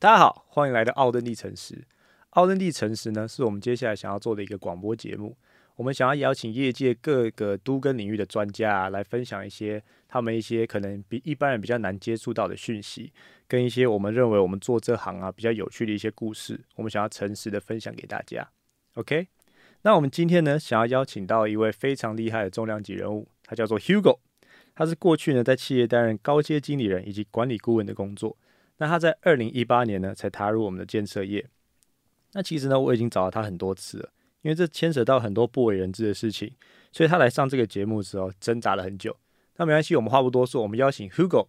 大家好，欢迎来到奥登地城市。奥登地城市呢，是我们接下来想要做的一个广播节目。我们想要邀请业界各个都跟领域的专家啊来分享一些他们一些可能比一般人比较难接触到的讯息，跟一些我们认为我们做这行啊比较有趣的一些故事，我们想要诚实的分享给大家。OK，那我们今天呢，想要邀请到一位非常厉害的重量级人物，他叫做 Hugo。他是过去呢在企业担任高阶经理人以及管理顾问的工作。那他在二零一八年呢才踏入我们的建设业。那其实呢我已经找了他很多次了，因为这牵扯到很多不为人知的事情，所以他来上这个节目的时候挣扎了很久。那没关系，我们话不多说，我们邀请 Hugo。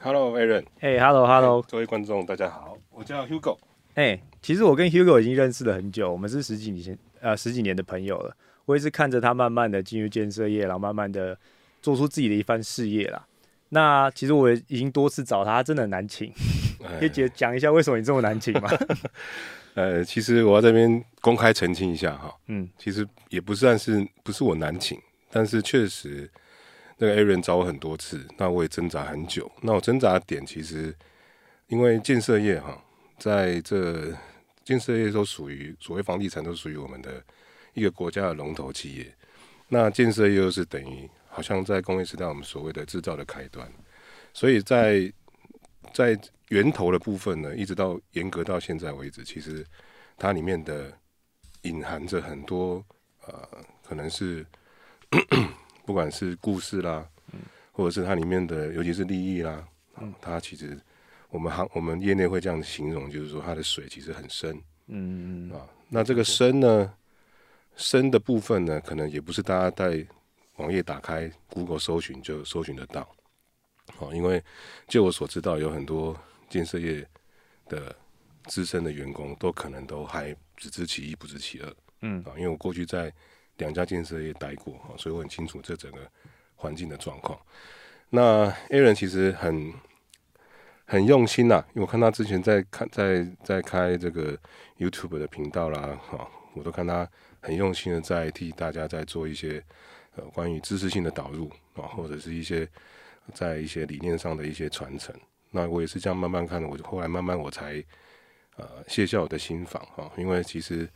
Hello，Aaron。哎，Hello，Hello，各位观众，大家好，我叫 Hugo。哎，其实我跟 Hugo 已经认识了很久，我们是十几年前呃十几年的朋友了。我也是看着他慢慢的进入建设业，然后慢慢的做出自己的一番事业啦。那其实我已经多次找他，他真的很难请。可以姐讲一下为什么你这么难请吗？呃，其实我要这边公开澄清一下哈，嗯，其实也不算是不是我难请，但是确实那个 Aaron 找我很多次，那我也挣扎很久。那我挣扎的点其实因为建设业哈，在这建设业都属于所谓房地产都属于我们的一个国家的龙头企业，那建设业又是等于好像在工业时代我们所谓的制造的开端，所以在在源头的部分呢，一直到严格到现在为止，其实它里面的隐含着很多呃，可能是不管是故事啦，或者是它里面的尤其是利益啦，嗯，它其实我们行我们业内会这样形容，就是说它的水其实很深，嗯。啊，那这个深呢，深的部分呢，可能也不是大家在网页打开 Google 搜寻就搜寻得到。哦，因为就我所知道，有很多建设业的资深的员工都可能都还只知其一不知其二，嗯啊，因为我过去在两家建设业待过，啊，所以我很清楚这整个环境的状况。那 Aaron 其实很很用心呐、因为我看他之前在看在在开这个 YouTube 的频道啦，哈、我都看他很用心的在替大家在做一些呃关于知识性的导入啊，或者是一些在一些理念上的一些传承。那我也是这样慢慢看的，我就后来慢慢我才呃卸下我的心防哈、因为其实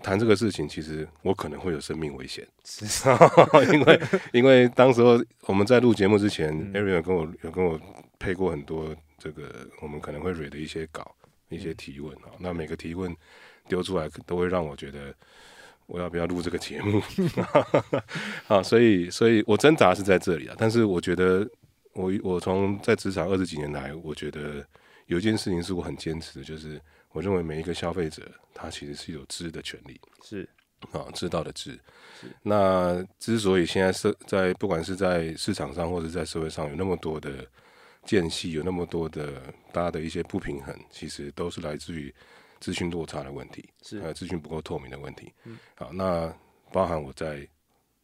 谈这个事情，其实我可能会有生命危险，是 因为 因为当时候我们在录节目之前、a a r o n 有跟我有跟我配过很多这个我们可能会 read 的一些稿、一些提问啊，那每个提问丢出来都会让我觉得。我要不要录这个节目？啊，所以，所以我挣扎是在这里啊。但是我觉得我，我从在职场二十几年来，我觉得有一件事情是我很坚持的，就是我认为每一个消费者他其实是有知的权利是啊，知道的知。那之所以现在社在不管是在市场上或者在社会上有那么多的间隙，有那么多的大家的一些不平衡，其实都是来自于资讯落差的问题。是呃资讯不够透明的问题。好，那包含我在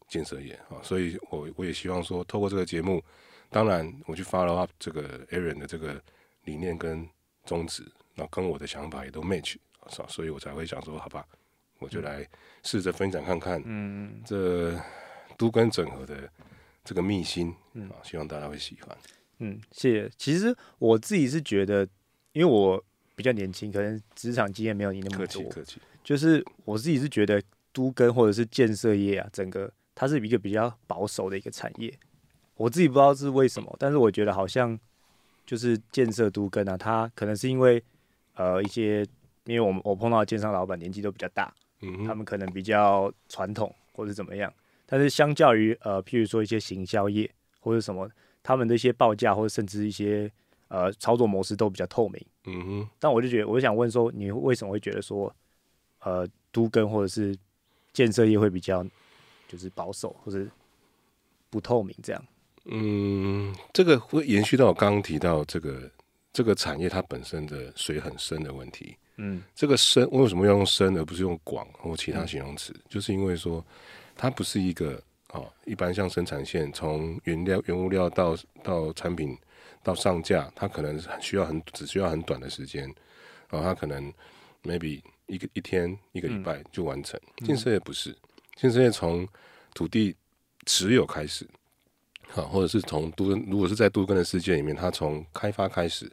建设业啊，所以我我也希望说，透过这个节目，当然我去 follow up 这个 Aaron 的这个理念跟宗旨，那跟我的想法也都 match 啊，所以我才会想说，好吧，我就来试着分享看看，嗯这都跟整合的这个秘辛啊，希望大家会喜欢。嗯，谢谢。其实我自己是觉得，因为我比较年轻，可能职场经验没有你那么客气，客气，就是我自己是觉得都跟或者是建设业啊，整个它是一个比较保守的一个产业。我自己不知道是为什么，但是我觉得好像就是建设都跟啊，它可能是因为呃一些，因为我们我碰到的建商老板年纪都比较大，嗯，他们可能比较传统或者怎么样，但是相较于呃，譬如说一些行销业或者什么，他们的一些报价或者甚至一些呃操作模式都比较透明。嗯哼，但我就觉得，我就想问说，你为什么会觉得说，呃，都跟或者是建设业会比较就是保守或者不透明这样？嗯，这个会延续到我刚刚提到这个这个产业它本身的水很深的问题。嗯这个深为什么要用深而不是用广或其他形容词？就是因为说它不是一个哦，一般像生产线从原料原物料到到产品到上架，它可能很需要很只需要很短的时间，然、后它可能 maybe 一个一天一个礼拜就完成。建设业不是，建设业从土地持有开始，好，或者是从都根，如果是在都根的世界里面，它从开发开始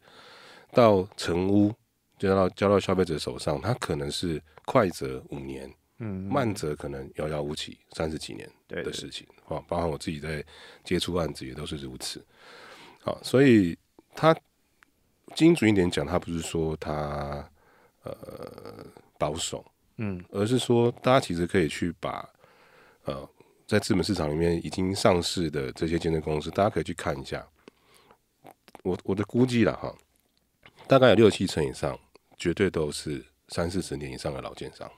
到成屋，交到交到消费者手上，它可能是快则五年，嗯，慢则可能遥遥无期，三十几年的事情啊，包含我自己在接触案子也都是如此。好，所以他精准一点讲，他不是说他呃保守，嗯而是说大家其实可以去把呃在资本市场里面已经上市的这些健身公司，大家可以去看一下。我我的估计了哈，大概有六七成以上，绝对都是三四十年以上的老建商。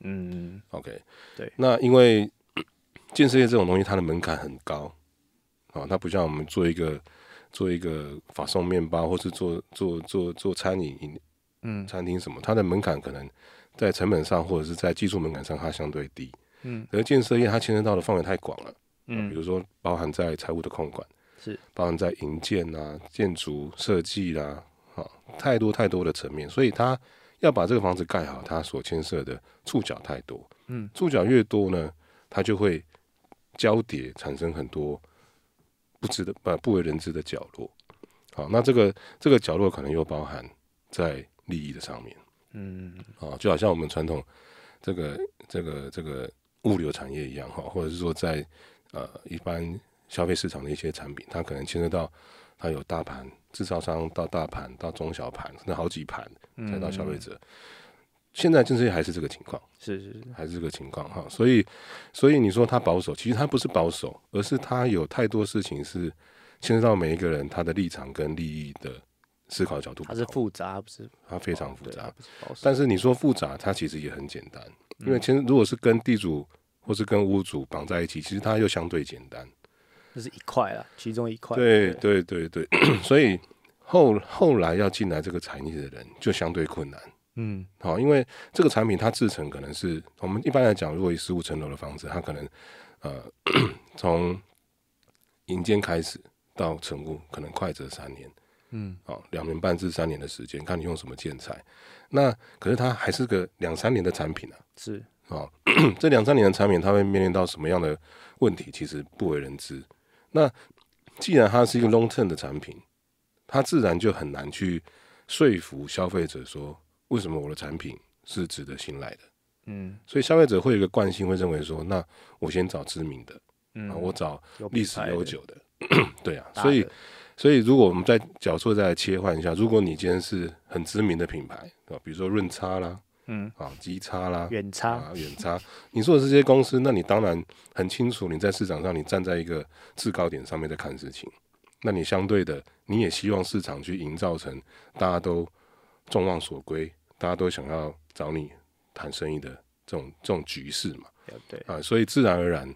嗯 OK，对那因为 建设业这种东西，它的门槛很高啊，它不像我们做一个做一个法送面包，或是做做做做餐饮饮嗯。餐厅什么，它的门槛可能在成本上或者是在技术门槛上，它相对低。嗯。而建设业它牵涉到的范围太广了，嗯。比嗯，如说包含在财务的控管，是。包含在营建啊、建筑设计啦、啊，太多太多的层面，所以它要把这个房子盖好，它所牵涉的触角太多。嗯，触角越多呢，它就会交叠，产生很多不知的不不为人知的角落。好，那这个这个角落可能又包含在利益的上面嗯啊，就好像我们传统这个这个这个物流产业一样哈，或者是说在呃一般消费市场的一些产品，它可能牵涉到它有大盘制造商到大盘到中小盘，甚至好几盘嗯，才到消费者。现在正是还是这个情况。是是是，还是这个情况哈，所以所以你说他保守，其实他不是保守，而是他有太多事情是牵涉到每一个人他的立场跟利益的思考角度不它是，复杂，不是它非常复杂。但是你说复杂，它其实也很简单，因为其实如果是跟地主或是跟屋主绑在一起，其实它又相对简单。这是一块啦，其中一块。对对对对，所以后后来要进来这个产业的人就相对困难。嗯好，因为这个产品它制成可能是我们一般来讲，如果以十五层楼的房子，它可能呃 从营建开始到成屋，可能快则三年，嗯哦，两年半至三年的时间，看你用什么建材。那可是它还是个两三年的产品啊，是，哦，这两三年的产品，它会面临到什么样的问题，其实不为人知。那既然它是一个 long term 的产品，它自然就很难去说服消费者说，为什么我的产品是值得信赖的。嗯。所以消费者会有一个惯性，会认为说，那我先找知名的，嗯。啊，我找历史悠久的，对啊。所以，所以如果我们在角色再来切换一下，如果你今天是很知名的品牌啊，比如说润差啦，嗯，啊，基差啦，远差，啊，远差。你说的是这些公司，那你当然很清楚，你在市场上你站在一个制高点上面在看事情，那你相对的，你也希望市场去营造成大家都众望所归，大家都想要找你谈生意的这种这种局势嘛，对，啊，所以自然而然。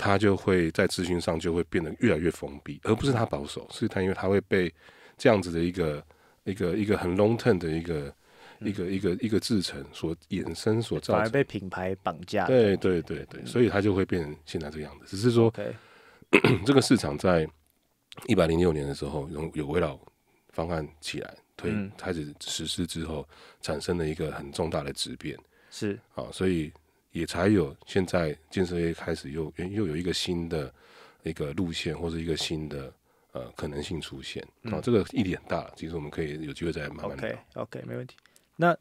他就会在咨询上就会变得越来越封闭，而不是他保守，是他因为他会被这样子的一个一个一个很 long term 的一个一个一个一个制成所衍生所造反而成。被品牌绑架。对对对对，所以他就会变成现在这个样子。只是说 这个市场在一百零六年的时候有有围绕方案起来推嗯开始实施之后，产生了一个很重大的质变是，啊，所以也才有现在建设业开始又又有一个新的一个路线或者一个新的呃可能性出现啊，这个意义很大。其实我们可以有机会再慢慢聊。OK OK，没问题。那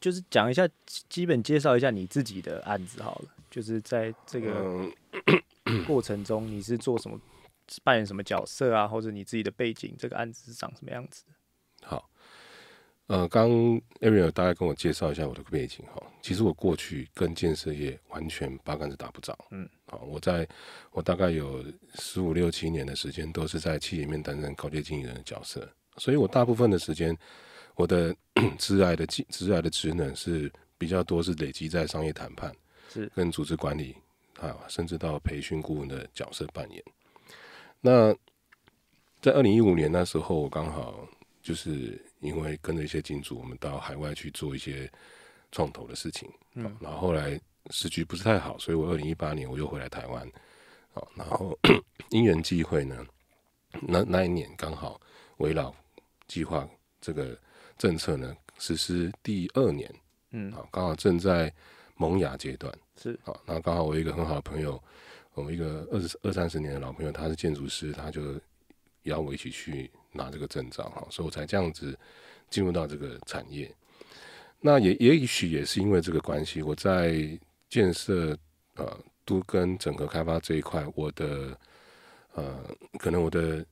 就是讲一下基基本介绍一下你自己的案子好了，就是在这个嗯，过程中你是做什么，扮演什么角色啊，或者你自己的背景，这个案子是长什么样子的？好，呃，刚 Ariel 大概跟我介绍一下我的背景哈。其实我过去跟建设业完全八竿子打不着，嗯，好，我在我大概有十五六七年的时间都是在企业里面担任高阶经理人的角色，所以我大部分的时间，我的 职涯的技职涯的职能是比较多是累积在商业谈判是跟组织管理啊，甚至到培训顾问的角色扮演。那在二零一五年那时候，我刚好就是因为跟着一些金主，我们到海外去做一些创投的事情，嗯。然后后来时局不是太好，所以我二零一八年我又回来台湾，啊，然后 因缘际会呢，那那一年刚好围绕计划这个政策呢实施第二年，嗯。啊，刚好正在萌芽阶段，是。啊，那刚好我一个很好的朋友，我们一个二十二三十年的老朋友，他是建筑师，他就邀我一起去拿这个证照哈，所以我才这样子进入到这个产业。那也也许也是因为这个关系，我在建设呃都跟整合开发这一块，我的呃可能我的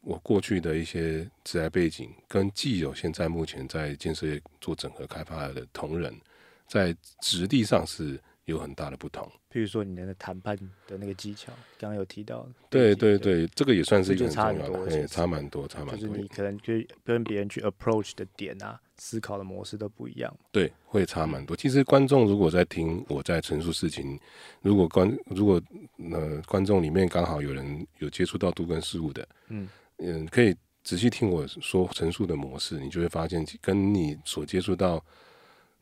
我过去的一些职业背景，跟既有现在目前在建设业做整合开发的同仁，在质地上是有很大的不同。譬如说你的谈判的那个技巧，刚刚有提到，对对对，这个也算是一个差很重要的，很多其实哎差蛮多，差蛮多就是，你可能就跟别人去 approach 的点啊，思考的模式都不一样。对，会差蛮多。其实观众如果在听我在陈述事情，如果观如果呃观众里面刚好有人有接触到杜根事务的，嗯嗯，可以仔细听我说陈述的模式，你就会发现跟你所接触到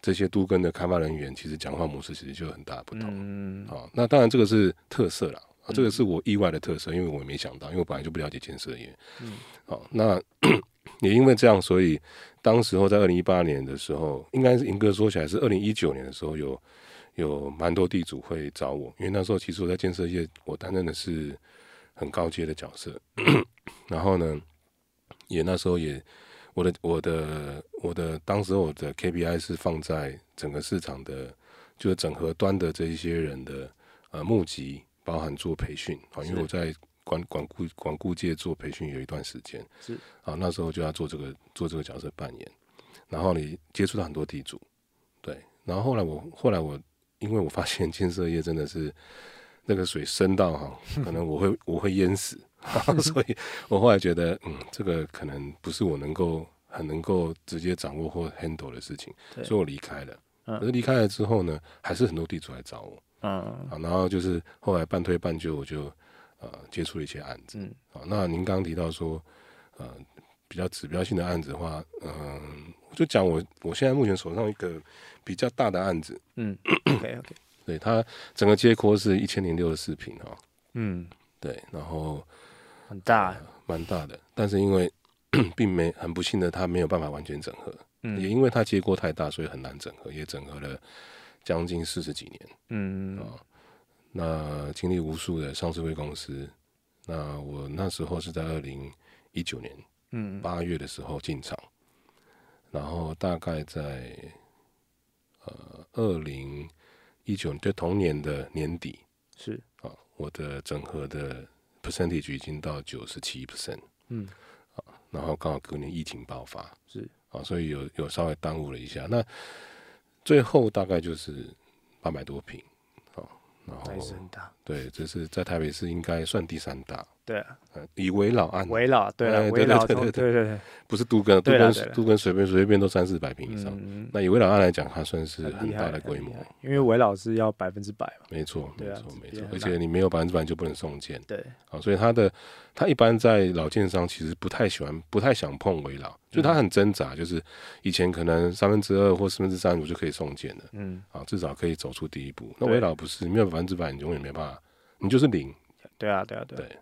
这些都跟的开发人员，其实讲话模式其实就有很大的不同。嗯，好、那当然这个是特色啦，啊，这个是我意外的特色，因为我也没想到，因为我本来就不了解建设业。嗯，好、那 也因为这样，所以当时候在二零一八年的时候，应该是银哥说起来是二零一九年的时候有有蛮多地主会找我，因为那时候其实我在建设业，我担任的是很高阶的角色，然后呢，也那时候也我的我的我的当时我的 KPI 是放在整个市场的，就是整合端的这一些人的呃募集，包含做培训啊，因为我在管管顾管顾界做培训有一段时间，是。啊，那时候就要做这个做这个角色扮演，然后你接触到很多地主，对，然后后来我后来我因为我发现 建设业真的是那个水深到哈，可能我会我会淹死，所以我后来觉得嗯，这个可能不是我能够很能够直接掌握或 handle 的事情，所以我离开了。嗯。可是离开了之后呢，还是很多地主来找我嗯。啊，然后就是后来半推半就，我就呃接触了一些案子。嗯。好，那您刚刚提到说，呃，比较指标性的案子的话，嗯、我就讲我我现在目前手上一个比较大的案子，嗯，OK OK，对它整个街廓是一千零六十四平哈，嗯，对，然后很大，蛮大的，但是因为 并没很不幸的，它没有办法完全整合，也嗯因为它街廓太大，所以很难整合，也整合了将近四十几年。嗯。那经历无数的上市会公司，那我那时候是在二零一九年嗯。八月的时候进场，然后大概在呃二零一九就同年的年底是，啊，我的整合的 percentage 已经到九十七 percent，嗯。然后刚好隔年疫情爆发是，啊，所以有有稍微耽误了一下。那最后大概就是八百多平啊，然后那也是很大，对，这是在台北市应该算第三大，对啊，呃，以围老案围老对了，哎对对对不是都跟都跟都跟随便随便都三四百平以上。嗯，那以围老案来讲，它算是很大的规模。因为围老是要百分之百嘛，没错，没错，没错。而且你没有百分之百就不能送件。对，啊，所以他的他一般在老建商其实不太喜欢，不太想碰围老，就嗯。它很挣扎，就是以前可能三分之二或四分之三我就可以送件了嗯，啊，至少可以走出第一步。那对。围老不是，你没有百分之百，你永远没办法，你就是零，对啊对啊对啊。对，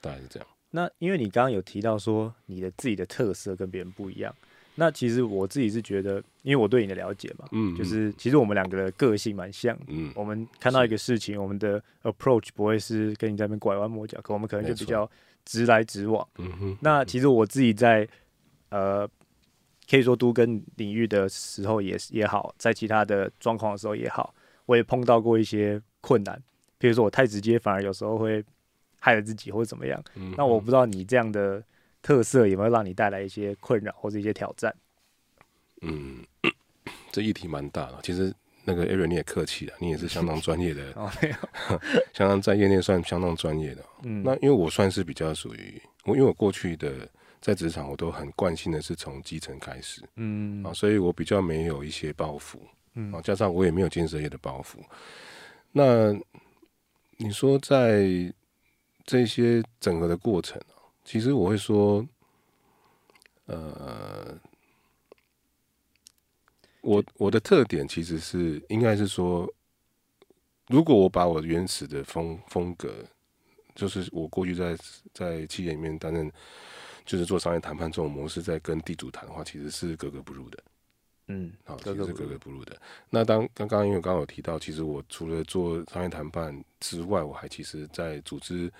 大概是这样。那因为你刚刚有提到说你的自己的特色跟别人不一样，那其实我自己是觉得，因为我对你的了解嘛，嗯，就是其实我们两个的个性蛮像的。嗯，我们看到一个事情，我们的 approach 不会是跟你在那边拐弯抹角，可我们可能就比较直来直往。嗯哼，那其实我自己在呃，可以说都跟领域的时候也也好，在其他的状况的时候也好，我也碰到过一些困难。比如说我太直接，反而有时候会害了自己或者怎么样。嗯那我不知道你这样的特色有没有让你带来一些困扰或者一些挑战？嗯，这议题蛮大的。其实那个 Aaron 你也客气了，你也是相当专业的，哦，相当在业内算相当专业的。嗯，那因为我算是比较属于我，因为我过去的在职场我都很惯性的是从基层开始嗯啊，所以我比较没有一些包袱嗯啊，加上我也没有建设业的包袱。那你说在这些整合的过程啊，其实我会说，呃，我我的特点其实是应该是说，如果我把我原始的风风格，就是我过去在在企业里面担任，就是做商业谈判这种模式，在跟地主谈的话，其实是格格不入的。嗯，好，其实是格格不入的。那当刚刚因为刚刚有提到，其实我除了做商业谈判之外，我还其实在组织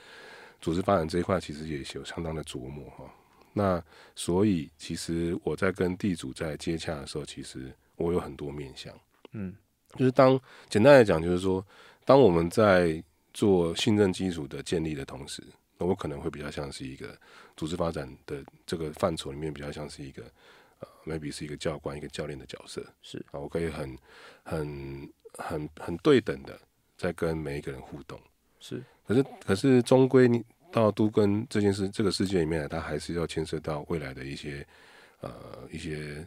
组织发展这一块，其实也有相当的琢磨哈。那所以其实我在跟地主在接洽的时候，其实我有很多面向，嗯就是当简单来讲，就是说，当我们在做信任基础的建立的同时，那我可能会比较像是一个组织发展的这个范畴里面，比较像是一个呃，maybe 是一个教官、一个教练的角色。是啊，我可以很很很很对等的在跟每一个人互动。是，可是可是终归你到都跟这件事这个世界里面来，它还是要牵涉到未来的一些呃一些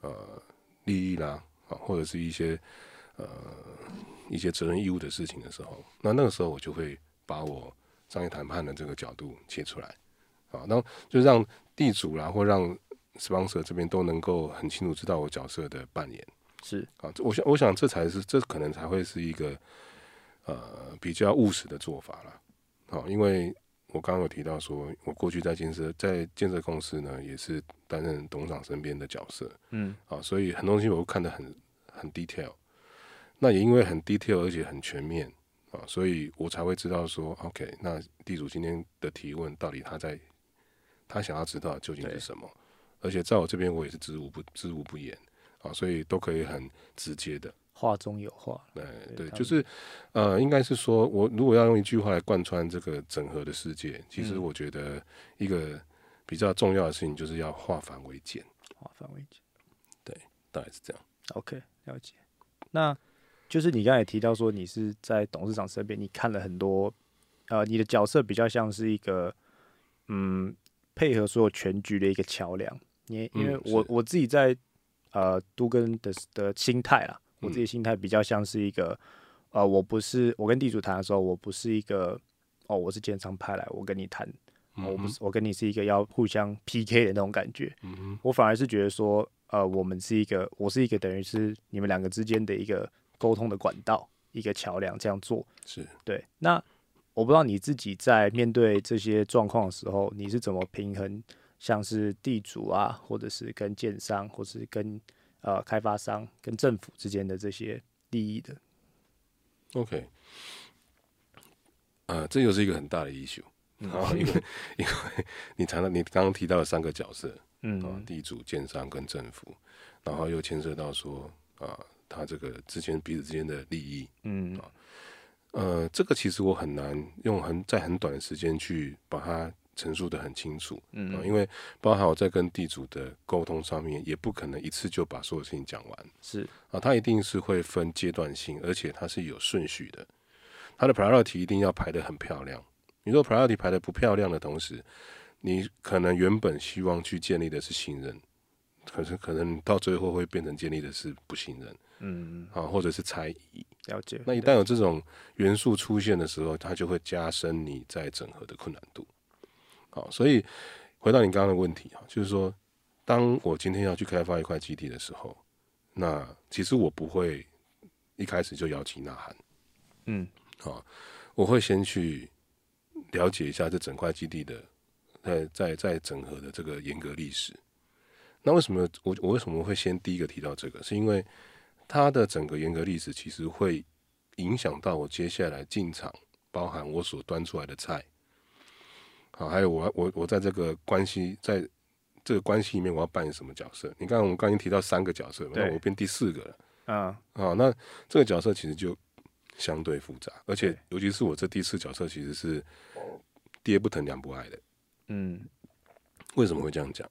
呃利益啦啊，或者是一些呃一些责任义务的事情的时候，那那个时候我就会把我商业谈判的这个角度切出来啊，那就让地主啦或让 sponsor 这边都能够很清楚知道我角色的扮演。是啊，我想，我想这才是，这可能才会是一个呃比较务实的做法啦。好、因为我刚刚有提到说，我过去在建设在建设公司呢，也是担任董事长身边的角色嗯啊，所以很多东西我都看得很很 detail。那也因为很 detail，而且很全面啊，所以我才会知道说，OK，那地主今天的提问到底他在他想要知道究竟是什么？而且在我这边，我也是知无不知无不言啊，所以都可以很直接的。话中有话，对对，就是呃，应该是说，我如果要用一句话来贯穿这个整合的世界，其实嗯我觉得一个比较重要的事情就是要化繁为简，化繁为简。对大概是这样。OK，了解。那就是你刚才也提到说，你是在董事长身边，你看了很多，呃，你的角色比较像是一个，嗯，配合所有全局的一个桥梁。你因为嗯我我自己在呃都跟的的心态啦，我自己嗯心态比较像是一个，呃，我不是我跟地主谈的时候，我不是一个，哦，我是建商派来，我跟你谈，哦我不是我跟你是一个要互相 PK 的那种感觉。嗯，我反而是觉得说，呃，我们是一个，我是一个等于是你们两个之间的一个沟通的管道，一个桥梁，这样做。是对，那我不知道你自己在面对这些状况的时候，你是怎么平衡，像是地主啊，或者是跟建商，或是跟呃开发商、跟政府之间的这些利益的？OK。呃，这又是一个很大的 issue 啊，因为 因为你谈到你刚刚提到的三个角色啊，嗯，地主、建商跟政府，然后又牵涉到说啊，他这个之前彼此之间的利益，嗯，呃，这个其实我很难用很在很短的时间去把它陈述的很清楚，嗯啊因为包含我在跟地主的沟通上面，也不可能一次就把所有事情讲完是，啊，它一定是会分阶段性，而且它是有顺序的，它的 priority 一定要排得很漂亮。你说 priority 排得不漂亮的同时，你可能原本希望去建立的是信任，可是可能到最后会变成建立的是不信任嗯，啊，或者是猜疑。了解。那一旦有这种元素出现的时候，它就会加深你在整合的困难度。好，所以回到你刚刚的问题啊，就是说，当我今天要去开发一块基地的时候，那其实我不会一开始就摇旗呐喊，嗯，好，我会先去了解一下这整块基地的在在在整合的这个严格历史。那为什么我我为什么会先第一个提到这个？是因为它的整个严格历史其实会影响到我接下来进场，包含我所端出来的菜，好，还有我我我在这个关系在这个关系里面我要扮演什么角色？你看我们刚才提到三个角色嘛，那我变第四个了。啊，好，那这个角色其实就相对复杂，而且尤其是我这第四角色其实是爹不疼娘不爱的。嗯，为什么会这样讲？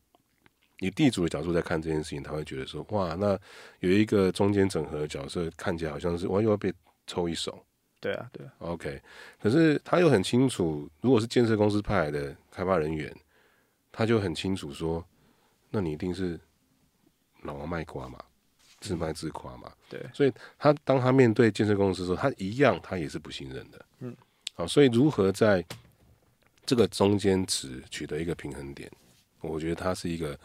以地主的角度在看这件事情，他会觉得说，哇，那有一个中间整合的角色，看起来好像是我又要被抽一手。对啊，对啊，OK，可是他又很清楚，如果是建设公司派来的开发人员，他就很清楚说，那你一定是老王卖瓜嘛，自卖自夸嘛。对，所以他当他面对建设公司的时候，他一样他也是不信任的。嗯，好，所以如何在这个中间值取得一个平衡点，我觉得它是一个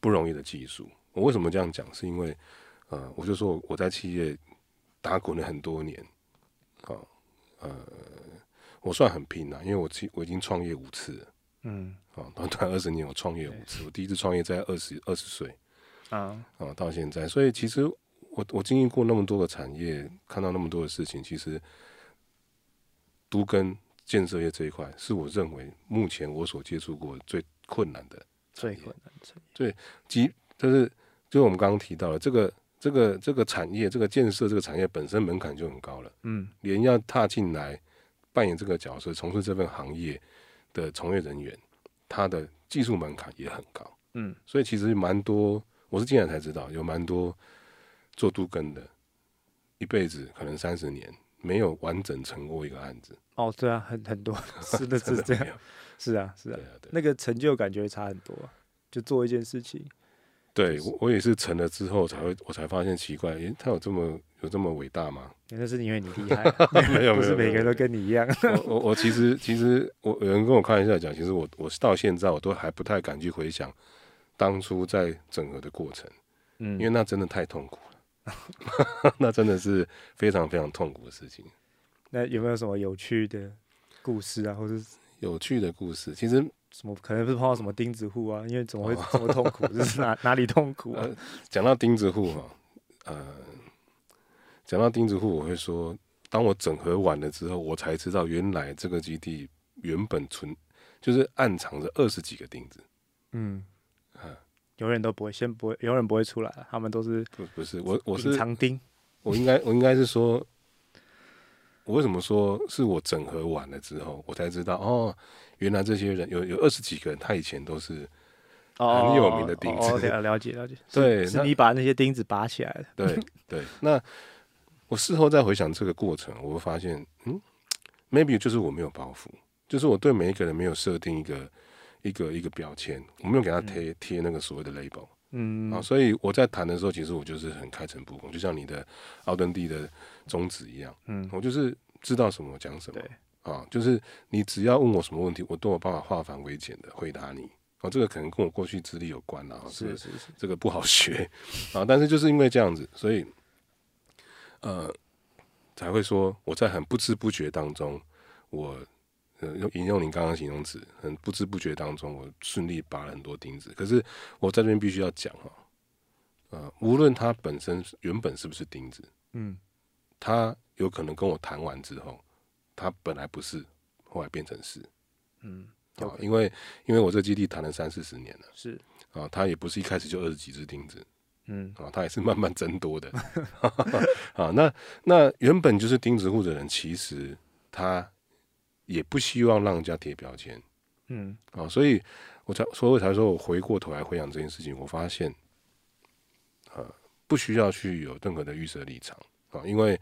不容易的技术。我为什么这样讲？是因为呃，我就说我我在企业打滚了很多年，好、呃，我算很拼了，因为我其我已经创业五次了。嗯，啊，短短二十年我创业五次，我第一次创业在二十二十岁，啊，啊，到现在，所以其实我我经历过那么多个产业，看到那么多的事情，其实都跟建设业这一块，是我认为目前我所接触过最困难的最困难的。即就是就是我们刚刚提到了这个这个这个产业，这个建设这个产业本身门槛就很高了，嗯。连要踏进来扮演这个角色，从事这份行业的从业人员，他的技术门槛也很高。嗯，所以其实蛮多，我是进来才知道，有蛮多做都根的，一辈子可能三十年没有完整成过一个案子，哦，对啊，很很多，是的，是这样。是啊，是啊。那个成就感觉会差很多啊，就做一件事情，对我我也是成了之后才会，我才发现奇怪，诶，他有这么有这么伟大吗？那是因为你厉害，啊没有，不是每个人都跟你一样。我我我其实其实我有人跟我开玩笑讲，其实我我到现在我都还不太敢去回想当初在整合的过程，嗯，因为那真的太痛苦了，那真的是非常非常痛苦的事情。那有没有什么有趣的故事啊，或者是有趣的故事，其实什么可能不是碰到什么钉子户啊？因为怎么会这么痛苦？这是哪哪里痛苦啊？呃讲到钉子户哈，呃，讲到钉子户，我会说，当我整合完了之后，我才知道原来这个基地原本存就是暗藏着二十几个钉子。嗯啊，永远都不会，先不会，永远不会出来啊，他们都是不不是我我是藏钉。我应该我应该是说，我为什么说是我整合完了之后，我才知道哦，原来这些人有有二十几个人，他以前都是哦，很有名的钉子。哦，了了解了解。是对那是你把那些钉子拔起来的。对对。那我事后再回想这个过程，我会发现，嗯，maybe 就是我没有包袱，就是我对每一个人没有设定一个一个一个标签，我没有给他贴贴那个所谓的 label 嗯。啊，所以我在谈的时候，其实我就是很开诚布公，就像你的奥登蒂的宗旨一样，嗯，我就是知道什么讲什么。对，啊，就是你只要问我什么问题，我都有办法化繁为简的回答你。啊，这个可能跟我过去资历有关啦，这个是是是，这个不好学啊，但是就是因为这样子，所以呃才会说我在很不知不觉当中，我呃用引用你刚刚形容词，很不知不觉当中，我顺利拔了很多钉子。可是我在这边必须要讲哈，呃，无论它本身原本是不是钉子，嗯它有可能跟我谈完之后，它本来不是，后来变成是嗯，有啊，因为因为我这基地谈了三四十年了是，啊，他也不是一开始就二十几只钉子。嗯啊，他也是慢慢增多的。啊，那那原本就是钉子户的人，其实他也不希望让人家贴标签嗯啊，所以我才所以我才说我回过头来回想这件事情，我发现，啊，不需要去有任何的预设立场啊，因为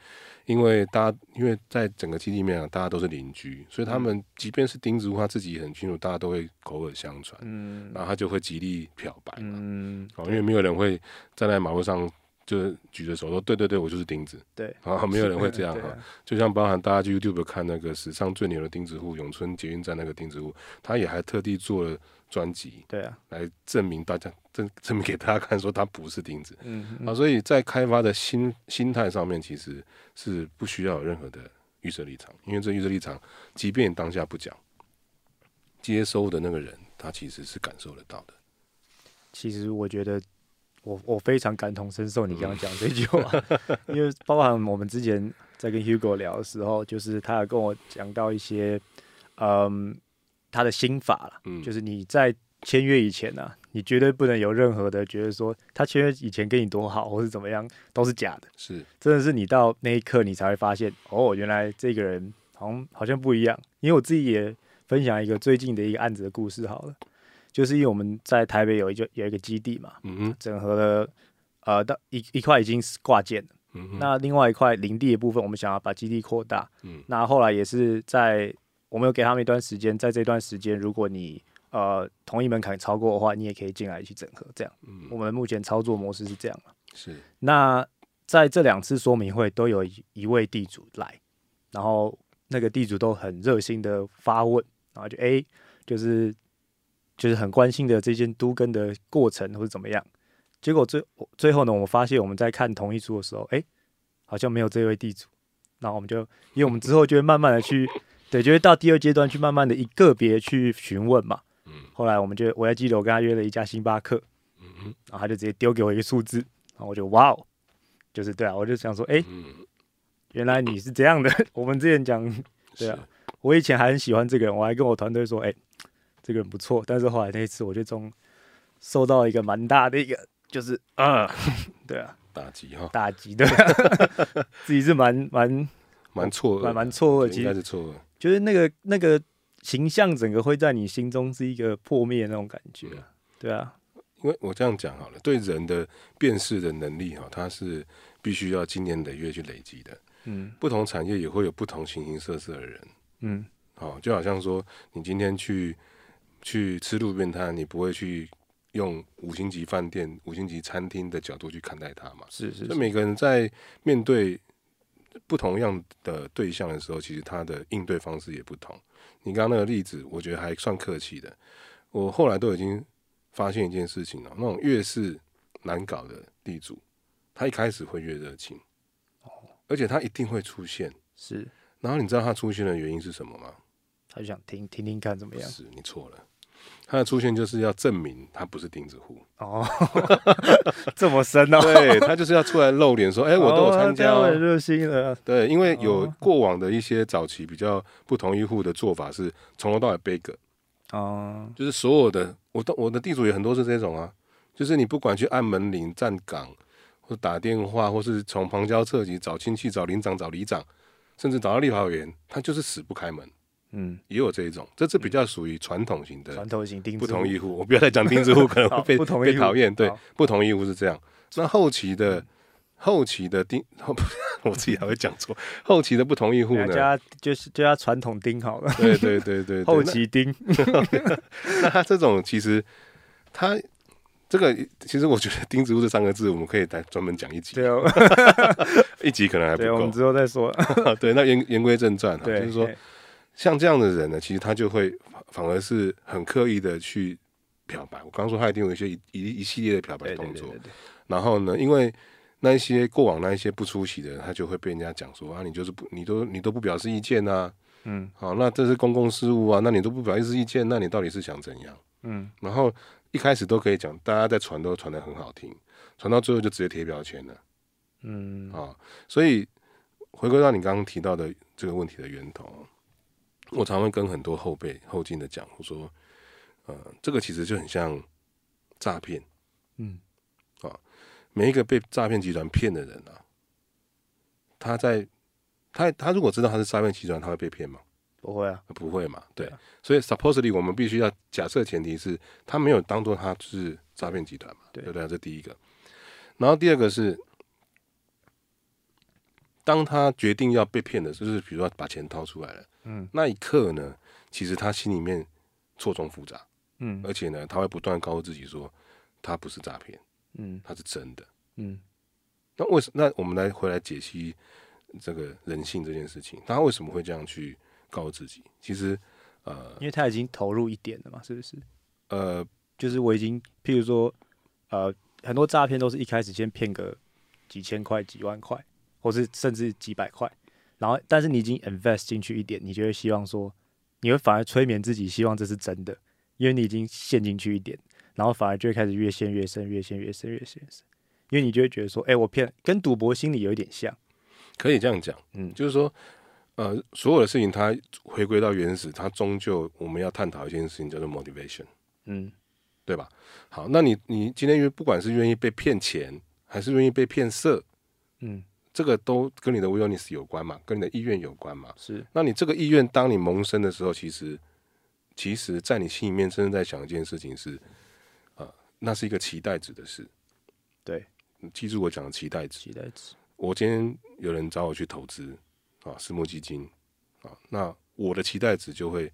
因为大家因为在整个基地里面啊，大家都是邻居，所以他们即便是钉子户，他自己也很清楚，大家都会口耳相传，嗯然后他就会极力漂白嘛。嗯，哦，因为没有人会站在马路上就是举着手说对对对，我就是钉子。对，啊，没有人会这样哈、啊就像包含大家去 YouTube 看那个史上最牛的钉子户永春捷运站那个钉子户，他也还特地做了专辑对啊，来证明大家证证明给大家看，说他不是钉子。嗯。啊。所以在开发的心心态上面，其实是不需要有任何的预设立场，因为这预设立场，即便当下不讲，接收的那个人他其实是感受得到的。其实我觉得我我非常感同身受你刚刚讲这句话，因为包含我们之前在跟 Hugo 聊的时候，就是他有跟我讲到一些，嗯，他的心法啦，嗯，就是你在签约以前呢、啊，你绝对不能有任何的觉得说他签约以前跟你多好，或是怎么样，都是假的。是真的是你到那一刻，你才会发现，哦，原来这个人好像好像不一样。因为我自己也分享一个最近的一个案子的故事好了，就是因为我们在台北有一就有一个基地嘛，嗯哼整合了呃到一一块已经是挂件了，嗯哼那另外一块林地的部分，我们想要把基地扩大。嗯那后来也是在我们有给他们一段时间，在这段时间，如果你呃同意门槛超过的话，你也可以进来一起整合。这样，嗯我们目前操作模式是这样嘛是那在这两次说明会都有一一位地主来，然后那个地主都很热心的发问，然后就诶，就是就是很关心的这件都跟的过程或者怎么样。结果最最后呢，我们发现我们在看同一书的时候，诶，好像没有这位地主。然后我们就，因为我们之后就会慢慢的去，对，就会到第二阶段去慢慢的一个别去询问嘛。嗯后来我们就，我还记得我跟他约了一家星巴克，嗯然后他就直接丢给我一个数字，然后我就哇哦，就是对啊，我就想说，哎、嗯，原来你是这样的。我们之前讲，对啊，我以前还很喜欢这个人，我还跟我团队说，哎、这个人不错。但是后来那一次，我就中受到一个蛮大的一个，就是啊，对啊，打击哈，打击的，自己是蛮蛮蛮错愕，蛮蛮错愕，对应该是错愕。就是那个那个形象整个会在你心中是一个破灭的那种感觉啊，对啊，因为我这样讲好了，对人的辨识的能力哈，它是必须要经年累月去累积的。嗯。不同产业也会有不同形形色色的人，嗯。哦，就好像说你今天去去吃路边摊，你不会去用五星级饭店、五星级餐厅的角度去看待它嘛。是是所以每个人在面对不同样的对象的时候，其实他的应对方式也不同。你刚刚那个例子，我觉得还算客气的。我后来都已经发现一件事情了，那种越是难搞的地主，他一开始会越热情，而且他一定会出现。是，然后你知道他出现的原因是什么吗？他就想听听听看怎么样是你错了，他的出现就是要证明他不是钉子户，哦，这么深哦，对他就是要出来露脸说，哎、我都有参加、热心了，对，因为有哦。过往的一些早期比较不同意户的做法是从头到尾背个，哦，就是所有的我的我的地主也很多是这种啊，就是你不管去按门铃、站岗，或打电话，或是从旁敲侧击找亲戚、找领长、找里长，甚至找到立法委员，他就是死不开门，嗯，也有这一种，这是比较属于传统型的传统型钉子不同户意户。我不要再讲钉子户，可能 会被被讨厌。对，不同意户是这样。那后期的后期的钉，我自己还会讲错，后期的不同意户呢？人家就是就要传统钉好了，对对对对，对。后期钉，那他这种其实他这个其实我觉得“钉子户”这三个字，我们可以再专门讲一集，对哦，一集可能还不够，我们。之后再说，对，那言言归正传哈，对，就是说嘿像这样的人呢，其实他就会反而是很刻意的去表白。我刚刚说他一定有一些一一一系列的表白对对动作对对，对，然后呢，因为那一些过往那一些不出席的人，他就会被人家讲说啊，你就是不，你都你都不表示意见啊，嗯好，那这是公共事务啊，那你都不表示意见，那你到底是想怎样？嗯，然后一开始都可以讲，大家在传都传的很好听，传到最后就直接贴标签了嗯，啊。所以回归到你刚刚提到的这个问题的源头，我常会跟很多后辈后进的讲，我说，呃，这个其实就很像诈骗。嗯，啊每一个被诈骗集团骗的人啊，他在他他如果知道他是诈骗集团，他会被骗吗？不会啊，不会嘛，对。对啊所以 supposedly 我们必须要假设前提是他没有当做他是诈骗集团嘛，对对不对？这第一个。然后第二个是，当他决定要被骗的就是比如说把钱掏出来了，嗯那一刻呢，其实他心里面错综复杂，嗯而且呢，他会不断告诉自己说，他不是诈骗，嗯他是真的。嗯那为什那我们来回来解析这个人性这件事情，他为什么会这样去告诉自己？其实，呃因为他已经投入一点了嘛，是不是？呃，就是我已经，譬如说，呃，很多诈骗都是一开始先骗个几千块、几万块，或是甚至几百块，然后但是你已经 invest 进去一点，你就会希望说，你会反而催眠自己，希望这是真的，因为你已经陷进去一点，然后反而就会开始越陷越深，越陷越深，越陷越深，因为你就会觉得说，哎、我骗，跟赌博心理有一点像，可以这样讲，嗯就是说，呃，所有的事情它回归到原始，它终究我们要探讨一件事情叫做 motivation，嗯。对吧？好，那你你今天愿不管是愿意被骗钱，还是愿意被骗色，嗯，这个都跟你的 willingness 有关嘛，跟你的意愿有关嘛。是，那你这个意愿，当你萌生的时候，其实其实在你心里面真正在想一件事情是，呃，那是一个期待值的事。对，你记住我讲的期待值。期待值，我今天有人找我去投资啊，私募基金啊，那我的期待值就会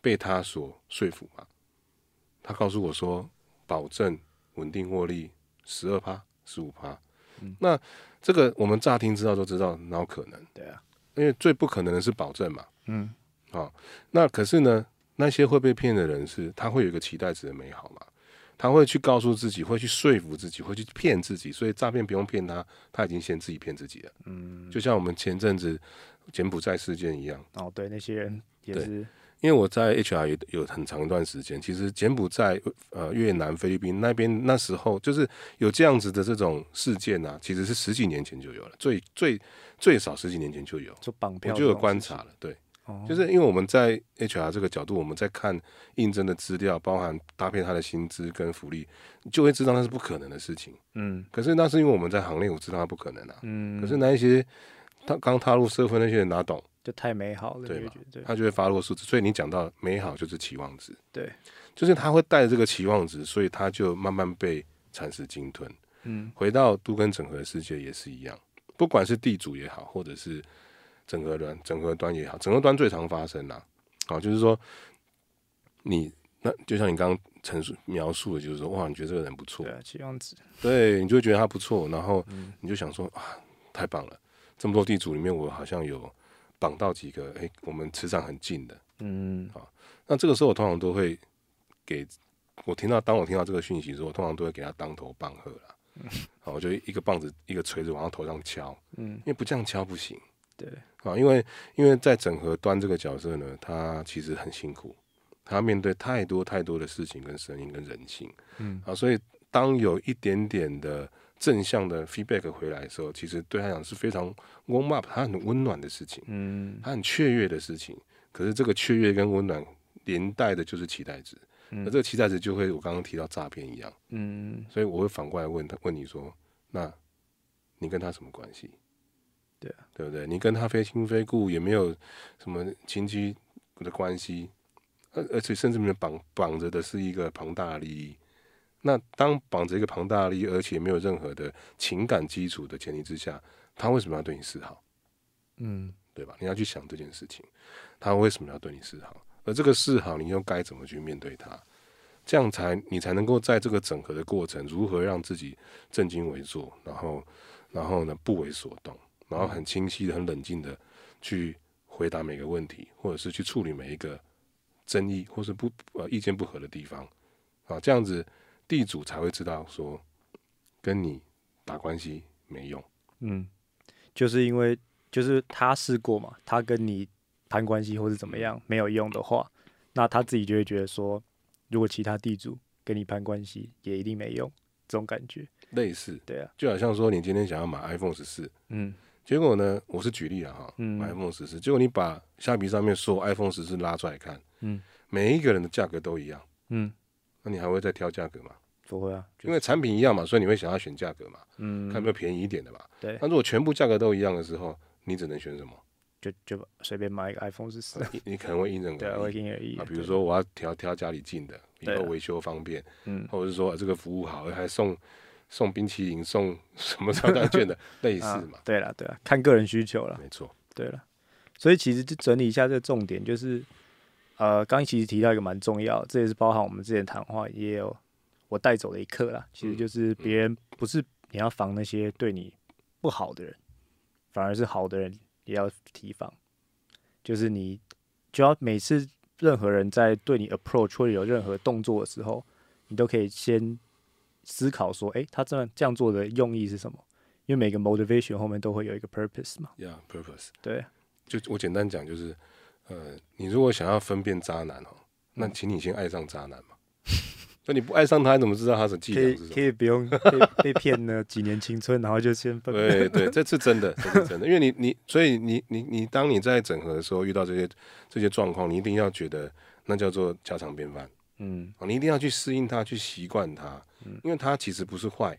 被他所说服嘛。他告诉我说，保证稳定获利十二趴、十五趴。那这个我们乍听知道都知道，哪有可能？对啊，因为最不可能的是保证嘛。嗯。啊，那可是呢，那些会被骗的人是，他会有一个期待值的美好嘛，他会去告诉自己，会去说服自己，会去骗自己，所以诈骗不用骗他，他已经先自己骗自己了。嗯，就像我们前阵子柬埔寨事件一样，哦，对，那些人也是，因为我在 HR 也有很长一段时间，其实柬埔寨、呃越南、菲律宾那边那时候就是有这样子的这种事件啊，其实是十几年前就有了，最最最少十几年前就有，就绑票我就有观察了，对。哦就是因为我们在 HR 这个角度，我们在看应征的资料，包含搭配他的薪资跟福利，就会知道那是不可能的事情。嗯可是那是因为我们在行内，我知道他不可能啊。嗯，可是那一些他刚踏入社会那些人哪懂，就太美好了，对嘛他就会发落数字。所以你讲到美好就是期望值，对，就是他会带着这个期望值，所以他就慢慢被蚕食鲸吞。嗯回到都跟整合的世界也是一样，不管是地主也好，或者是整合端整合端也好，整合端最常发生啦。啊，就是说你那就像你刚刚陈述描述的，就是说哇，你觉得这个人不错对，啊，期望值，对，你就会觉得他不错，然后嗯你就想说啊，太棒了！这么多地主里面，我好像有绑到几个，哎，我们磁场很近的。嗯那这个时候，我通常都会给我听到，当我听到这个讯息的时候，我通常都会给他当头棒喝了。好，我就一个棒子，一个锤子往他头上敲，嗯因为不这样敲不行对，啊。因为因为在整合端这个角色呢，他其实很辛苦，他面对太多太多的事情跟声音跟人性嗯啊，所以当有一点点的正向的 feedback 回来的时候，其实对他讲是非常 warm up，他很温暖的事情，嗯他很雀跃的事情。可是这个雀跃跟温暖连带的就是期待值，嗯而这个期待值就会我刚刚提到诈骗一样，嗯所以我会反过来问他，问你说，那你跟他什么关系？对啊，对不对？你跟他非亲非故，也没有什么亲戚的关系，而而且甚至没有绑绑着的是一个庞大的利益。那当绑着一个庞大的利益，而且没有任何的情感基础的前提之下，他为什么要对你示好？嗯对吧？你要去想这件事情，他为什么要对你示好？而这个示好，你又该怎么去面对他？这样才你才能够在这个整合的过程，如何让自己正襟危坐，然后然后呢不为所动，然后很清晰的、很冷静的去回答每个问题，或者是去处理每一个争议或是不呃意见不合的地方啊，这样子地主才会知道说跟你打关系没用。嗯，就是因为就是他试过嘛，他跟你攀关系或是怎么样没有用的话，那他自己就会觉得说，如果其他地主跟你攀关系也一定没用，这种感觉，类似，对啊，就好像说你今天想要买 iPhone 十四，嗯。结果呢，我是举例了哈，嗯买 iPhone 十四，结果你把虾皮上面所有 iPhone 十四拉出来看，嗯每一个人的价格都一样，嗯，那你还会再挑价格吗？不会啊，就因为产品一样嘛，所以你会想要选价格嘛，嗯看有没有便宜一点的嘛。对，那如果全部价格都一样的时候，你只能选什么？就就随便买一个 iPhone 十四，你你可能会因人而异我因人而异啊，比如说我要挑挑家里近的，以对啊后维修方便，嗯或者是说这个服务好，还送送冰淇淋、送 什么超单券的，类似啊嘛，对了对了，看个人需求了。没错。对了，所以其实就整理一下这个重点，就是呃，刚刚其实提到一个蛮重要，这也是包含我们之前谈话也有我带走的一课啦。其实就是别人不是你要防那些对你不好的人，反而是好的人也要提防。就是你就要每次任何人在对你 approach 或者有任何动作的时候，你都可以先思考说，诶，他这样这样做的用意是什么？因为每个 motivation 后面都会有一个 purpose 嘛。Yeah, purpose。对，就我简单讲，就是呃，你如果想要分辨渣男哦，那请你先爱上渣男嘛。那你不爱上他，你怎么知道他的伎可以俩是什么？可以不用被被骗了几年青春，然后就先分。对对，这是真的，这是真的。因为你你，所以你你你，当你在整合的时候遇到这些这些状况，你一定要觉得那叫做家常便饭嗯啊，你一定要去适应它，去习惯它，因为它其实不是坏。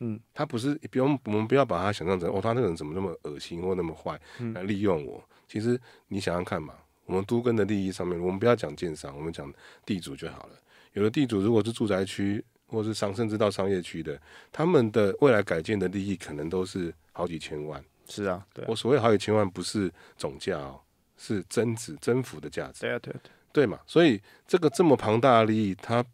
嗯，他不是不用，我们不要把他想象成哦，他那个人怎么那么恶心或那么坏嗯来利用我。其实你想想看嘛，我们都跟的利益上面，我们不要讲建商，我们讲地主就好了。有的地主如果是住宅区或是商甚至到商业区的，他们的未来改建的利益可能都是好几千万。是啊，对啊。我所谓好几千万不是总价哦，是增值增幅的价值，对啊，对啊，对啊。对嘛？所以这个这么庞大的利益，他